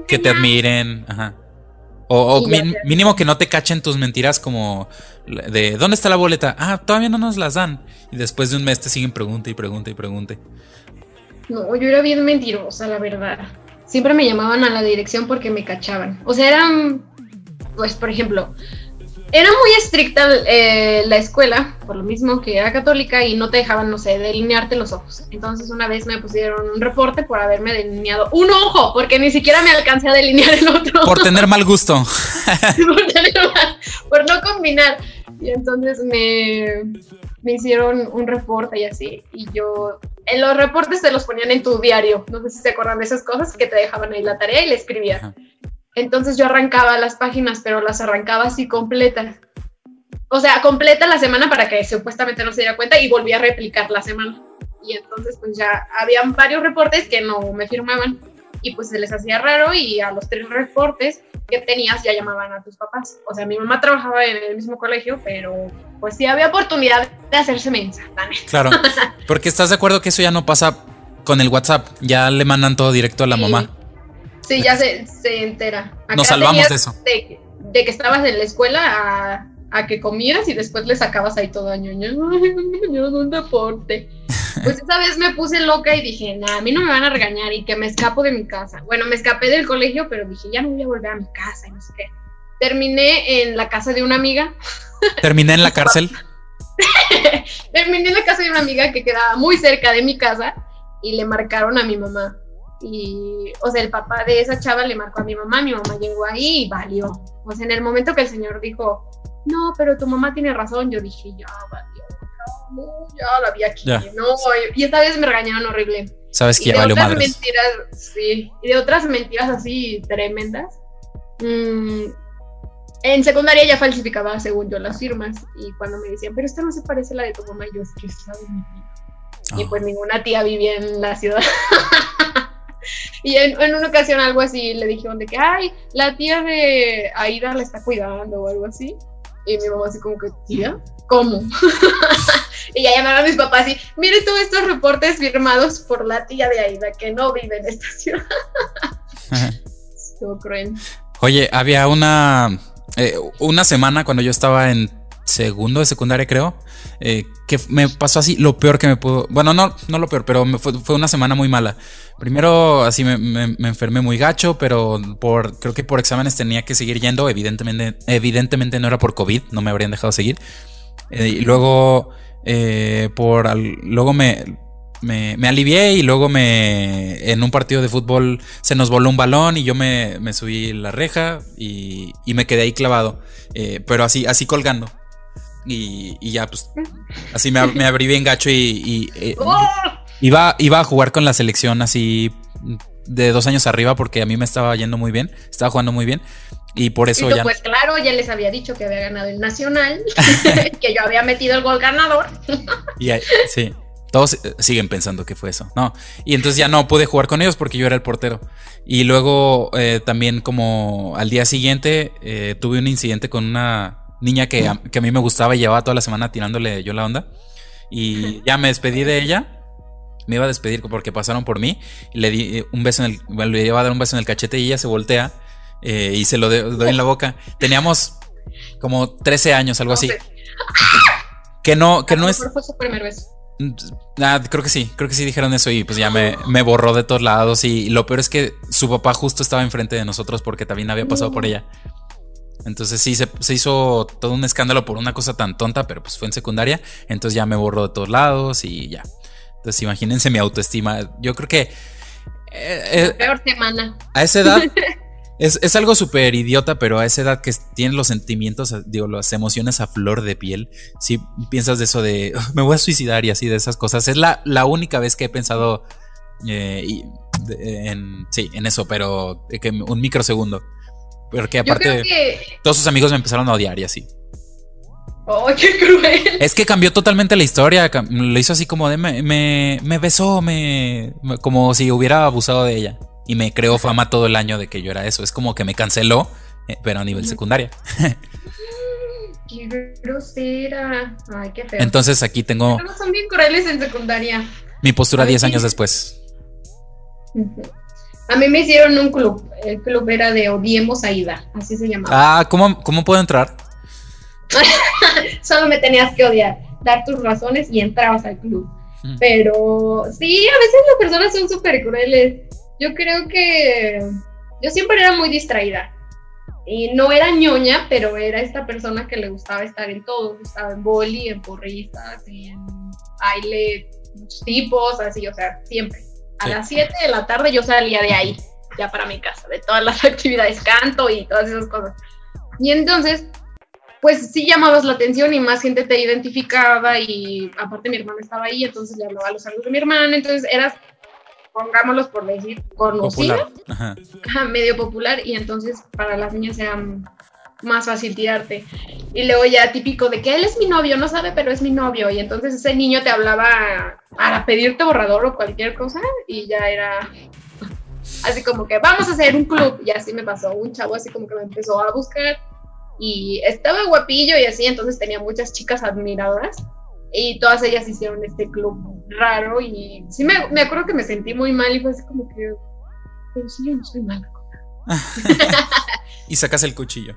que te admiren, ajá. O, mínimo que no te cachen tus mentiras como de ¿dónde está la boleta? Ah, todavía no nos las dan. Y después de un mes te siguen pregunta y pregunta y pregunta. No, yo era bien mentirosa, la verdad. Siempre me llamaban a la dirección porque me cachaban. O sea, eran, pues, por ejemplo, era muy estricta eh, la escuela, por lo mismo que era católica y no te dejaban, no sé, delinearte los ojos. Entonces una vez me pusieron un reporte por haberme delineado un ojo, porque ni siquiera me alcancé a delinear el otro. Por tener mal gusto. por, no combinar. Y entonces me, me hicieron un reporte y así. Y yo, en los reportes te los ponían en tu diario. No sé si se acuerdan de esas cosas que te dejaban ahí la tarea y le escribías. Entonces yo arrancaba las páginas, pero las arrancaba así completas. O sea, completa la semana para que supuestamente no se diera cuenta y volví a replicar la semana. Y entonces pues ya habían varios reportes que no me firmaban y pues se les hacía raro y a los tres reportes que tenías ya llamaban a tus papás. O sea, mi mamá trabajaba en el mismo colegio, pero pues sí había oportunidad de hacerse mensa. Claro, porque estás de acuerdo que eso ya no pasa con el WhatsApp, ya le mandan todo directo a la mamá. Sí, ya se, se entera. Nos salvamos de eso. De, de, que estabas en la escuela a, a, que comías y después le sacabas ahí todo año. un deporte. Pues esa vez me puse loca y dije, nah, a mí no me van a regañar y que me escapo de mi casa. Bueno, me escapé del colegio, pero dije, ya no voy a volver a mi casa y no sé qué. Terminé en la casa de una amiga. ¿Terminé en la cárcel? Terminé en la casa de una amiga que quedaba muy cerca de mi casa y le marcaron a mi mamá. Y, o sea, el papá de esa chava le marcó a mi mamá, mi mamá llegó ahí y valió. O sea, en el momento que el señor dijo, no, pero tu mamá tiene razón, yo dije, ya valió, no, ya la vi aquí, no, y esta vez me regañaron horrible. Sabes que ya valió madres. mentiras, sí, y de otras mentiras así tremendas. Mmm, en secundaria ya falsificaba, según yo, las firmas. Y cuando me decían, pero esta no se parece a la de tu mamá, yo es que sabes mi tía. Y pues ninguna tía vivía en la ciudad. y en, una ocasión algo así le dijeron de que, ay, la tía de Aida la está cuidando o algo así. Y mi mamá así como que, tía, ¿cómo? y ya llamaron a mis papás y, mire todos estos reportes firmados por la tía de Aida que no vive en esta ciudad. Estuvo cruel. Oye, había una eh, una semana cuando yo estaba en segundo de secundaria, creo, eh, que me pasó así lo peor que me pudo. Bueno, no, no lo peor, pero fue, una semana muy mala. Primero, así me, enfermé muy gacho, pero por creo que por exámenes tenía que seguir yendo. Evidentemente, evidentemente no era por COVID, no me habrían dejado seguir. Eh, y luego, por luego me me, alivié y luego me en un partido de fútbol se nos voló un balón y yo me, subí la reja y, me quedé ahí clavado, eh, pero así, así colgando. Y, ya, pues, así me, me abrí bien gacho y, eh, iba, iba a jugar con la selección así de dos años arriba porque a mí me estaba yendo muy bien, estaba jugando muy bien. Y por eso ya. Pues claro, ya les había dicho que había ganado el Nacional, que yo había metido el gol ganador. y sí. Todos eh, siguen pensando que fue eso. No. Y entonces ya no pude jugar con ellos porque yo era el portero. Y luego eh, también como al día siguiente eh, tuve un incidente con una niña que a, que a mí me gustaba y llevaba toda la semana tirándole yo la onda. Y ya me despedí de ella. Me iba a despedir porque pasaron por mí. Y le di un beso en el. Le iba a dar un beso en el cachete y ella se voltea. y se lo doy en la boca. Teníamos como 13 años, algo así. Que no, que no es. Fue su primer beso. Ah, creo que sí, creo que sí dijeron eso y pues ya me, me, borró de todos lados y lo peor es que su papá justo estaba enfrente de nosotros porque también había pasado por ella. Entonces sí, se, hizo todo un escándalo por una cosa tan tonta, pero pues fue en secundaria, entonces ya me borró de todos lados y ya. Entonces imagínense mi autoestima. Yo creo que... Eh, eh, peor semana. A esa edad Es, algo súper idiota, pero a esa edad que tienes los sentimientos, digo, las emociones a flor de piel, si piensas de eso de me voy a suicidar y así de esas cosas. Es la, la única vez que he pensado eh, en, sí, en eso, pero que un microsegundo. Porque aparte, todos sus amigos me empezaron a odiar y así. ¡Oh, qué cruel! Es que cambió totalmente la historia. Lo hizo así como de me, me, me besó, me, como si hubiera abusado de ella y me creó fama todo el año de que yo era eso. Es como que me canceló, eh, pero a nivel secundaria. Qué grosera. Ay, qué feo. Entonces aquí tengo. son bien crueles en secundaria. Mi postura 10 años después. A mí me hicieron un club. El club era de Odiemos Aida, así se llamaba. Ah, ¿cómo, cómo puedo entrar? Solo me tenías que odiar, dar tus razones y entrabas al club. Pero sí, a veces las personas son súper crueles. Yo creo que yo siempre era muy distraída. Y no era ñoña, pero era esta persona que le gustaba estar en todo. Estaba en boli, en porristas, en baile, muchos tipos, así, o sea, siempre. A las 7 de la tarde yo salía de ahí, ya para mi casa, de todas las actividades, canto y todas esas cosas. Y entonces, pues sí llamabas la atención y más gente te identificaba y aparte mi hermana estaba ahí, entonces le hablaba a los amigos de mi hermana, entonces eras pongámoslos por decir, conocido, medio popular, y entonces para las niñas sea más fácil tirarte. Y luego ya típico de que él es mi novio, no sabe, pero es mi novio, y entonces ese niño te hablaba para pedirte borrador o cualquier cosa, y ya era así como que vamos a hacer un club, y así me pasó, un chavo así como que me empezó a buscar, y estaba guapillo y así, entonces tenía muchas chicas admiradoras y todas ellas hicieron este club raro y sí me, me acuerdo que me sentí muy mal y fue así como que, pero sí, yo no soy mala. y sacas el cuchillo.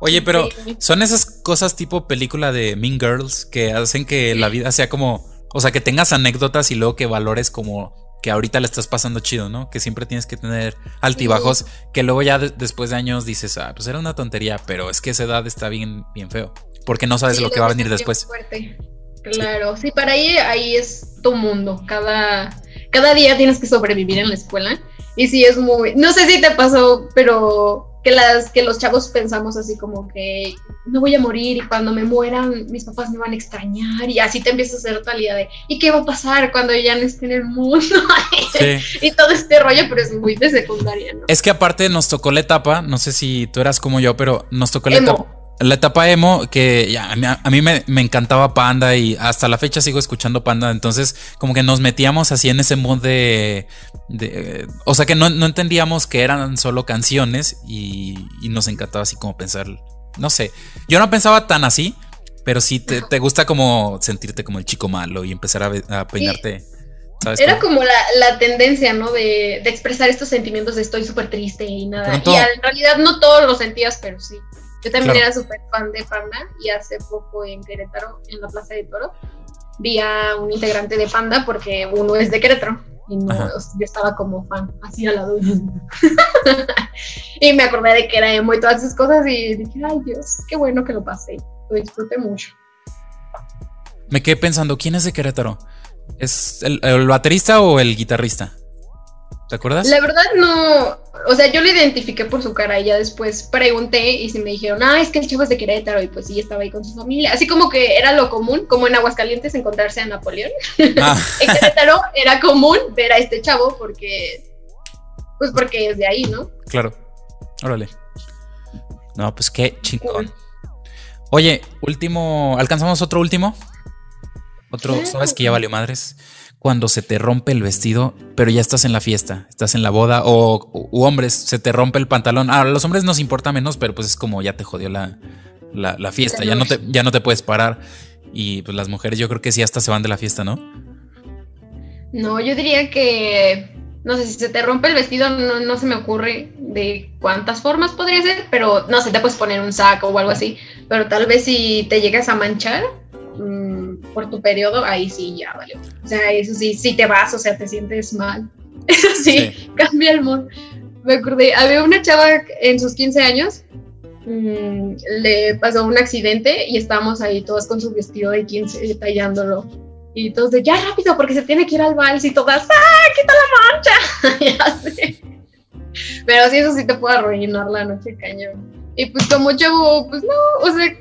Oye, pero son esas cosas tipo película de Mean Girls que hacen que la vida sea como, o sea, que tengas anécdotas y luego que valores como que ahorita le estás pasando chido, ¿no? Que siempre tienes que tener altibajos, que luego ya después de años dices, ah, pues era una tontería, pero es que esa edad está bien, bien feo, porque no sabes lo que va a venir después. Claro, sí. para ahí, ahí es tu mundo, cada, cada día tienes que sobrevivir en la escuela, y sí es muy, no sé si te pasó, pero que, las, que los chavos pensamos así como que no voy a morir y cuando me mueran mis papás me van a extrañar y así te empiezas a hacer tal idea de ¿y qué va a pasar cuando ya no esté en el mundo? y todo este rollo, pero es muy de secundaria, ¿no? Es que aparte nos tocó la etapa, no sé si tú eras como yo, pero nos tocó la etapa la etapa emo, que ya, a mí me, encantaba Panda y hasta la fecha sigo escuchando Panda, entonces como que nos metíamos así en ese mood de... o sea que no, entendíamos que eran solo canciones y, nos encantaba así como pensar, no sé, yo no pensaba tan así, pero sí te, gusta como sentirte como el chico malo y empezar a, peinarte. Era como la, tendencia, ¿no? De, expresar estos sentimientos de estoy súper triste y nada. y en realidad no todos lo sentías, pero sí. Yo también era súper fan de Panda y hace poco en Querétaro, en la Plaza de Toro, vi a un integrante de Panda porque uno es de Querétaro y no, yo estaba como fan, así al lado. y me acordé de que era emo y todas esas cosas y dije, ay Dios, qué bueno que lo pasé, lo disfruté mucho. Me quedé pensando, ¿quién es de Querétaro? ¿Es el baterista o el guitarrista? ¿Te acuerdas? La verdad no, o sea, yo lo identifiqué por su cara y ya después pregunté y se me dijeron, ah, es que el chavo es de Querétaro y pues sí, estaba ahí con su familia. Así como que era lo común, como en Aguascalientes encontrarse a Napoleón. Ah. en Querétaro era común ver a este chavo porque, pues porque es de ahí, ¿no? Claro, órale. No, pues qué chingón. Oye, último, ¿alcanzamos otro último? Otro, ¿sabes que ya valió madres? Cuando se te rompe el vestido, pero ya estás en la fiesta, estás en la boda, o hombres, se te rompe el pantalón. A los hombres nos importa menos, pero pues es como ya te jodió la, la, fiesta, ya no, te, ya no te puedes parar. Y pues las mujeres yo creo que sí hasta se van de la fiesta, ¿no? No, yo diría que, no sé, si se te rompe el vestido, no, no se me ocurre de cuántas formas podría ser, pero no sé, te puedes poner un saco o algo así, pero tal vez si te llegas a manchar, Mm, por tu periodo, ahí sí ya valió. O sea, eso sí, si te vas, o sea, te sientes mal. Eso sí, cambia el mood. Me acordé, había una chava en sus 15 años, mm, le pasó un accidente y estábamos ahí todos con su vestido de 15 tallándolo. Y todos de, ya rápido, porque se tiene que ir al vals y todas, ¡ah, quita la mancha! Pero sí, eso sí te puede arruinar la noche cañón. Y pues como yo, pues no, o sea,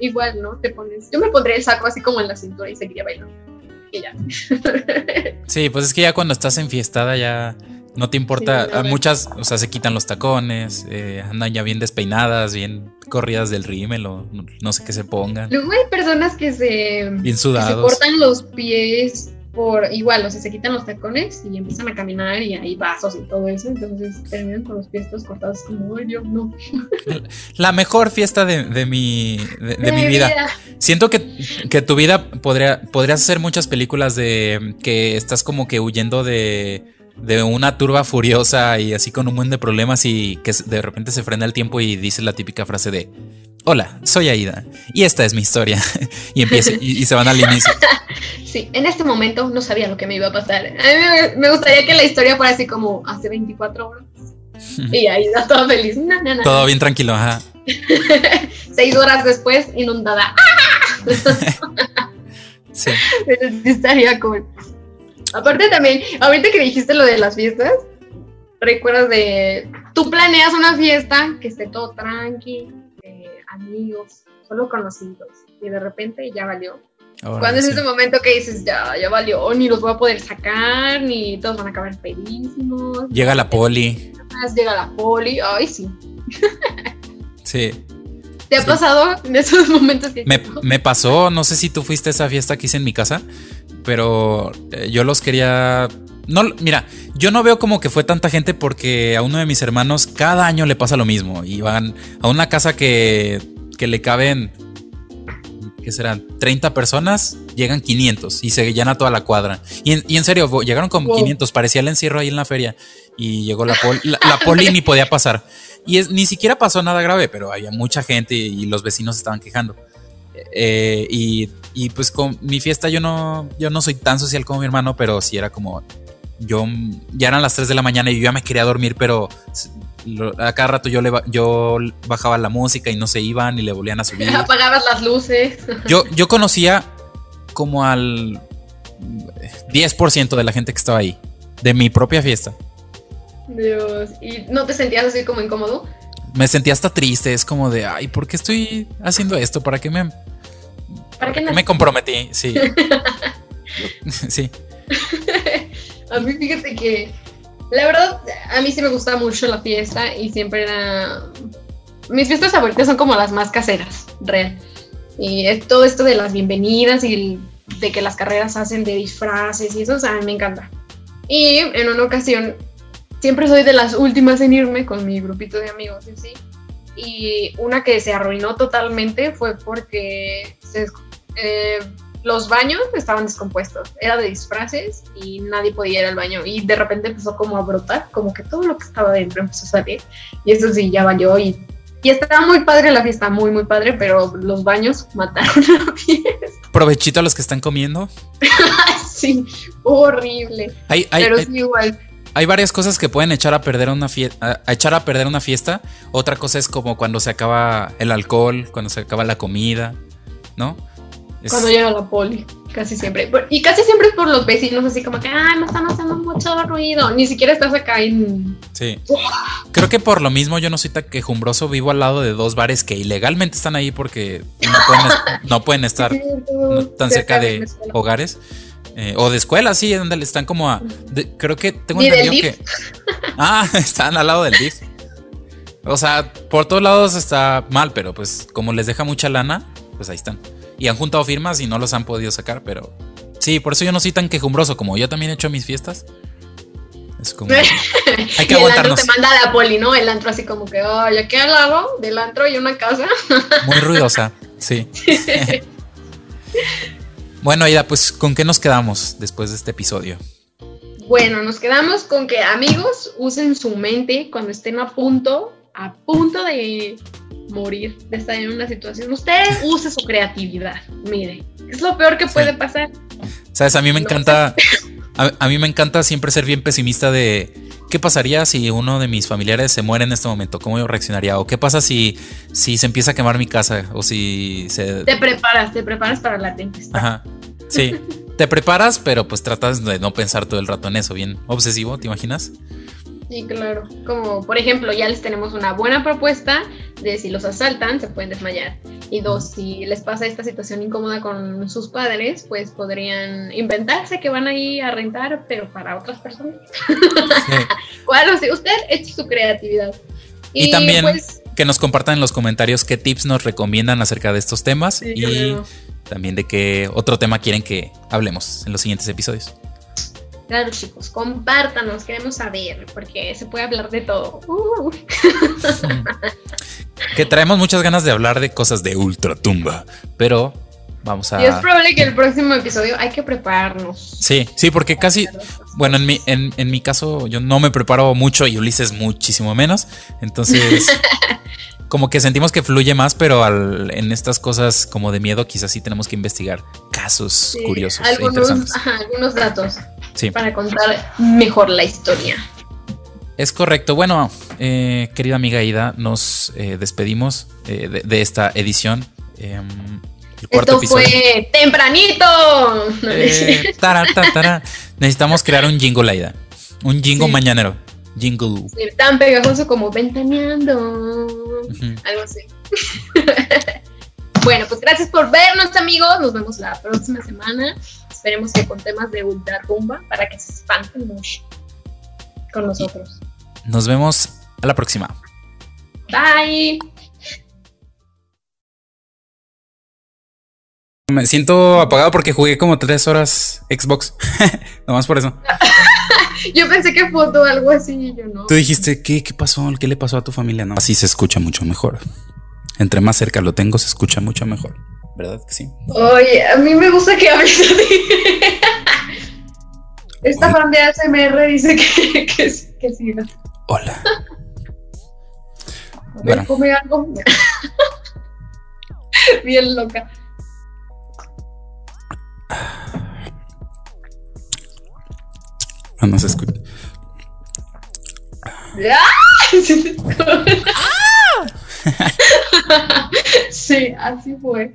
igual, ¿no? Te pones, yo me pondría el saco así como en la cintura y seguiría bailando. Y ya. Sí, pues es que ya cuando estás enfiestada ya no te importa. muchas, o sea, se quitan los tacones, eh, andan ya bien despeinadas, bien corridas del rímel o no, sé qué se pongan. Luego hay personas que se, bien sudados. se cortan los pies por igual, o sea, se quitan los tacones y empiezan a caminar y hay vasos y todo eso, entonces terminan con los pies cortados como, yo no. La mejor fiesta de, mi, de, mi vida. Siento que, que, tu vida podría, podrías hacer muchas películas de que estás como que huyendo de, de una turba furiosa y así con un buen de problemas y que de repente se frena el tiempo y dice la típica frase de Hola, soy Aida y esta es mi historia. y empieza y, se van al inicio. Sí, en este momento no sabía lo que me iba a pasar. A mí me, gustaría que la historia fuera así como hace 24 horas. y Aida toda feliz. Todo bien tranquilo, ajá. Seis horas después, inundada. sí. estaría cool. Aparte también, ahorita que dijiste lo de las fiestas, recuerdas de, tú planeas una fiesta que esté todo tranqui, amigos, solo conocidos, y de repente ya valió. Cuando es ese momento que dices, ya, ya valió, ni los voy a poder sacar, ni todos van a acabar pedísimos. Llega la poli. Llega la poli, ay, sí. sí. ¿Te ha pasado en esos momentos que me, me, pasó, no sé si tú fuiste a esa fiesta que hice en mi casa, pero eh, yo los quería. No, mira, yo no veo como que fue tanta gente porque a uno de mis hermanos cada año le pasa lo mismo. Y van a una casa que, que le caben, ¿qué serán? 30 personas, llegan 500 y se llena toda la cuadra. Y en, y en serio, llegaron como 500, parecía el encierro ahí en la feria. Y llegó la, poli, la, poli ni podía pasar. Y es, ni siquiera pasó nada grave, pero había mucha gente y los vecinos estaban quejando. Eh, y, y, pues con mi fiesta yo no, yo no soy tan social como mi hermano, pero sí era como yo ya eran las 3 de la mañana y yo ya me quería dormir, pero a cada rato yo, le, yo bajaba la música y no se iban y le volvían a subir. Apagabas las luces. Yo, yo conocía como al 10% de la gente que estaba ahí, de mi propia fiesta. Dios, ¿y no te sentías así como incómodo? Me sentía hasta triste, es como de, ay, ¿por qué estoy haciendo esto? ¿Para qué me... ¿Para qué me comprometí? Sí. sí. A mí fíjate que la verdad a mí sí me gusta mucho la fiesta y siempre era... Mis fiestas favoritas son como las más caseras, real. Y es todo esto de las bienvenidas y de que las carreras hacen de disfraces y eso, o sea, a mí me encanta. Y en una ocasión, siempre soy de las últimas en irme con mi grupito de amigos y así. Y una que se arruinó totalmente fue porque se, eh, los baños estaban descompuestos, era de disfraces y nadie podía ir al baño y de repente empezó como a brotar, como que todo lo que estaba dentro empezó a salir y eso sí, ya valió y, y estaba muy padre la fiesta, muy muy padre, pero los baños mataron la fiesta. Provechito a los que están comiendo. sí, horrible. Hay, hay, pero sí igual. Hay varias cosas que pueden echar a perder una fiesta, a echar a perder una fiesta. Otra cosa es como cuando se acaba el alcohol, cuando se acaba la comida, ¿no? Cuando llega la poli, casi siempre. Y casi siempre es por los vecinos, así como que, ay, me están haciendo mucho ruido. Ni siquiera estás acá en. Sí. Creo que por lo mismo yo no soy tan quejumbroso. Vivo al lado de dos bares que ilegalmente están ahí porque no pueden, estar tan cerca de hogares. Eh, o de escuelas, sí, donde están como a. creo que tengo entendido que. Ah, están al lado del DIF. O sea, por todos lados está mal, pero pues como les deja mucha lana, pues ahí están y han juntado firmas y no los han podido sacar, pero sí, por eso yo no soy tan quejumbroso como yo también he hecho mis fiestas. Es como. hay que aguantarnos. El antro te manda a la poli, ¿no? El antro así como que, oh, ya al lado del antro y una casa. Muy ruidosa, sí. bueno, Aida, pues, ¿con qué nos quedamos después de este episodio? Bueno, nos quedamos con que amigos usen su mente cuando estén a punto, a punto de morir de estar en una situación. Usted use su creatividad, mire, es lo peor que puede pasar. Sabes, a mí me encanta, a, mí me encanta siempre ser bien pesimista de qué pasaría si uno de mis familiares se muere en este momento, cómo yo reaccionaría, o qué pasa si, si se empieza a quemar mi casa, o si se... Te preparas, te preparas para la tempestad. Ajá, sí. te preparas, pero pues tratas de no pensar todo el rato en eso, bien obsesivo, ¿te imaginas? Sí, claro. Como por ejemplo, ya les tenemos una buena propuesta de si los asaltan, se pueden desmayar. Y dos, si les pasa esta situación incómoda con sus padres, pues podrían inventarse que van ahí a rentar, pero para otras personas. ¿Cuál? usted eche su creatividad. Y, también pues, que nos compartan en los comentarios qué tips nos recomiendan acerca de estos temas y también de qué otro tema quieren que hablemos en los siguientes episodios. Claro, chicos, compártanos, queremos saber, porque se puede hablar de todo. Uh. que traemos muchas ganas de hablar de cosas de ultratumba, pero vamos a. Y es probable que el próximo episodio hay que prepararnos. Sí, sí, porque casi. Bueno, en mi, en, en mi caso, yo no me preparo mucho y Ulises muchísimo menos. Entonces. como que sentimos que fluye más, pero en estas cosas como de miedo, quizás sí tenemos que investigar casos curiosos. e interesantes. algunos datos para contar mejor la historia. Es correcto. Bueno, eh, querida amiga Ida, nos eh, despedimos eh, de, esta edición. Em, Esto fue tempranito. Necesitamos crear un jingle, Aida. Un jingle mañanero. Jingle. tan pegajoso como ventaneando. Algo así. bueno, pues gracias por vernos, amigos. Nos vemos la próxima semana. Esperemos que con temas de ultra rumba para que se espanten mucho con nosotros. Nos vemos a la próxima. Bye. Me siento apagado porque jugué como tres horas Xbox. Nomás por eso. yo pensé que foto algo así y yo no. Tú dijiste, ¿qué, ¿qué pasó? ¿Qué le pasó a tu familia? No, así se escucha mucho mejor. Entre más cerca lo tengo, se escucha mucho mejor. ¿Verdad que sí? Oye, a mí me gusta que hables así. Esta fan de ASMR dice que, que, que siga. Hola. A ver, come algo. Bien loca. No, no se escucha. sí, así fue.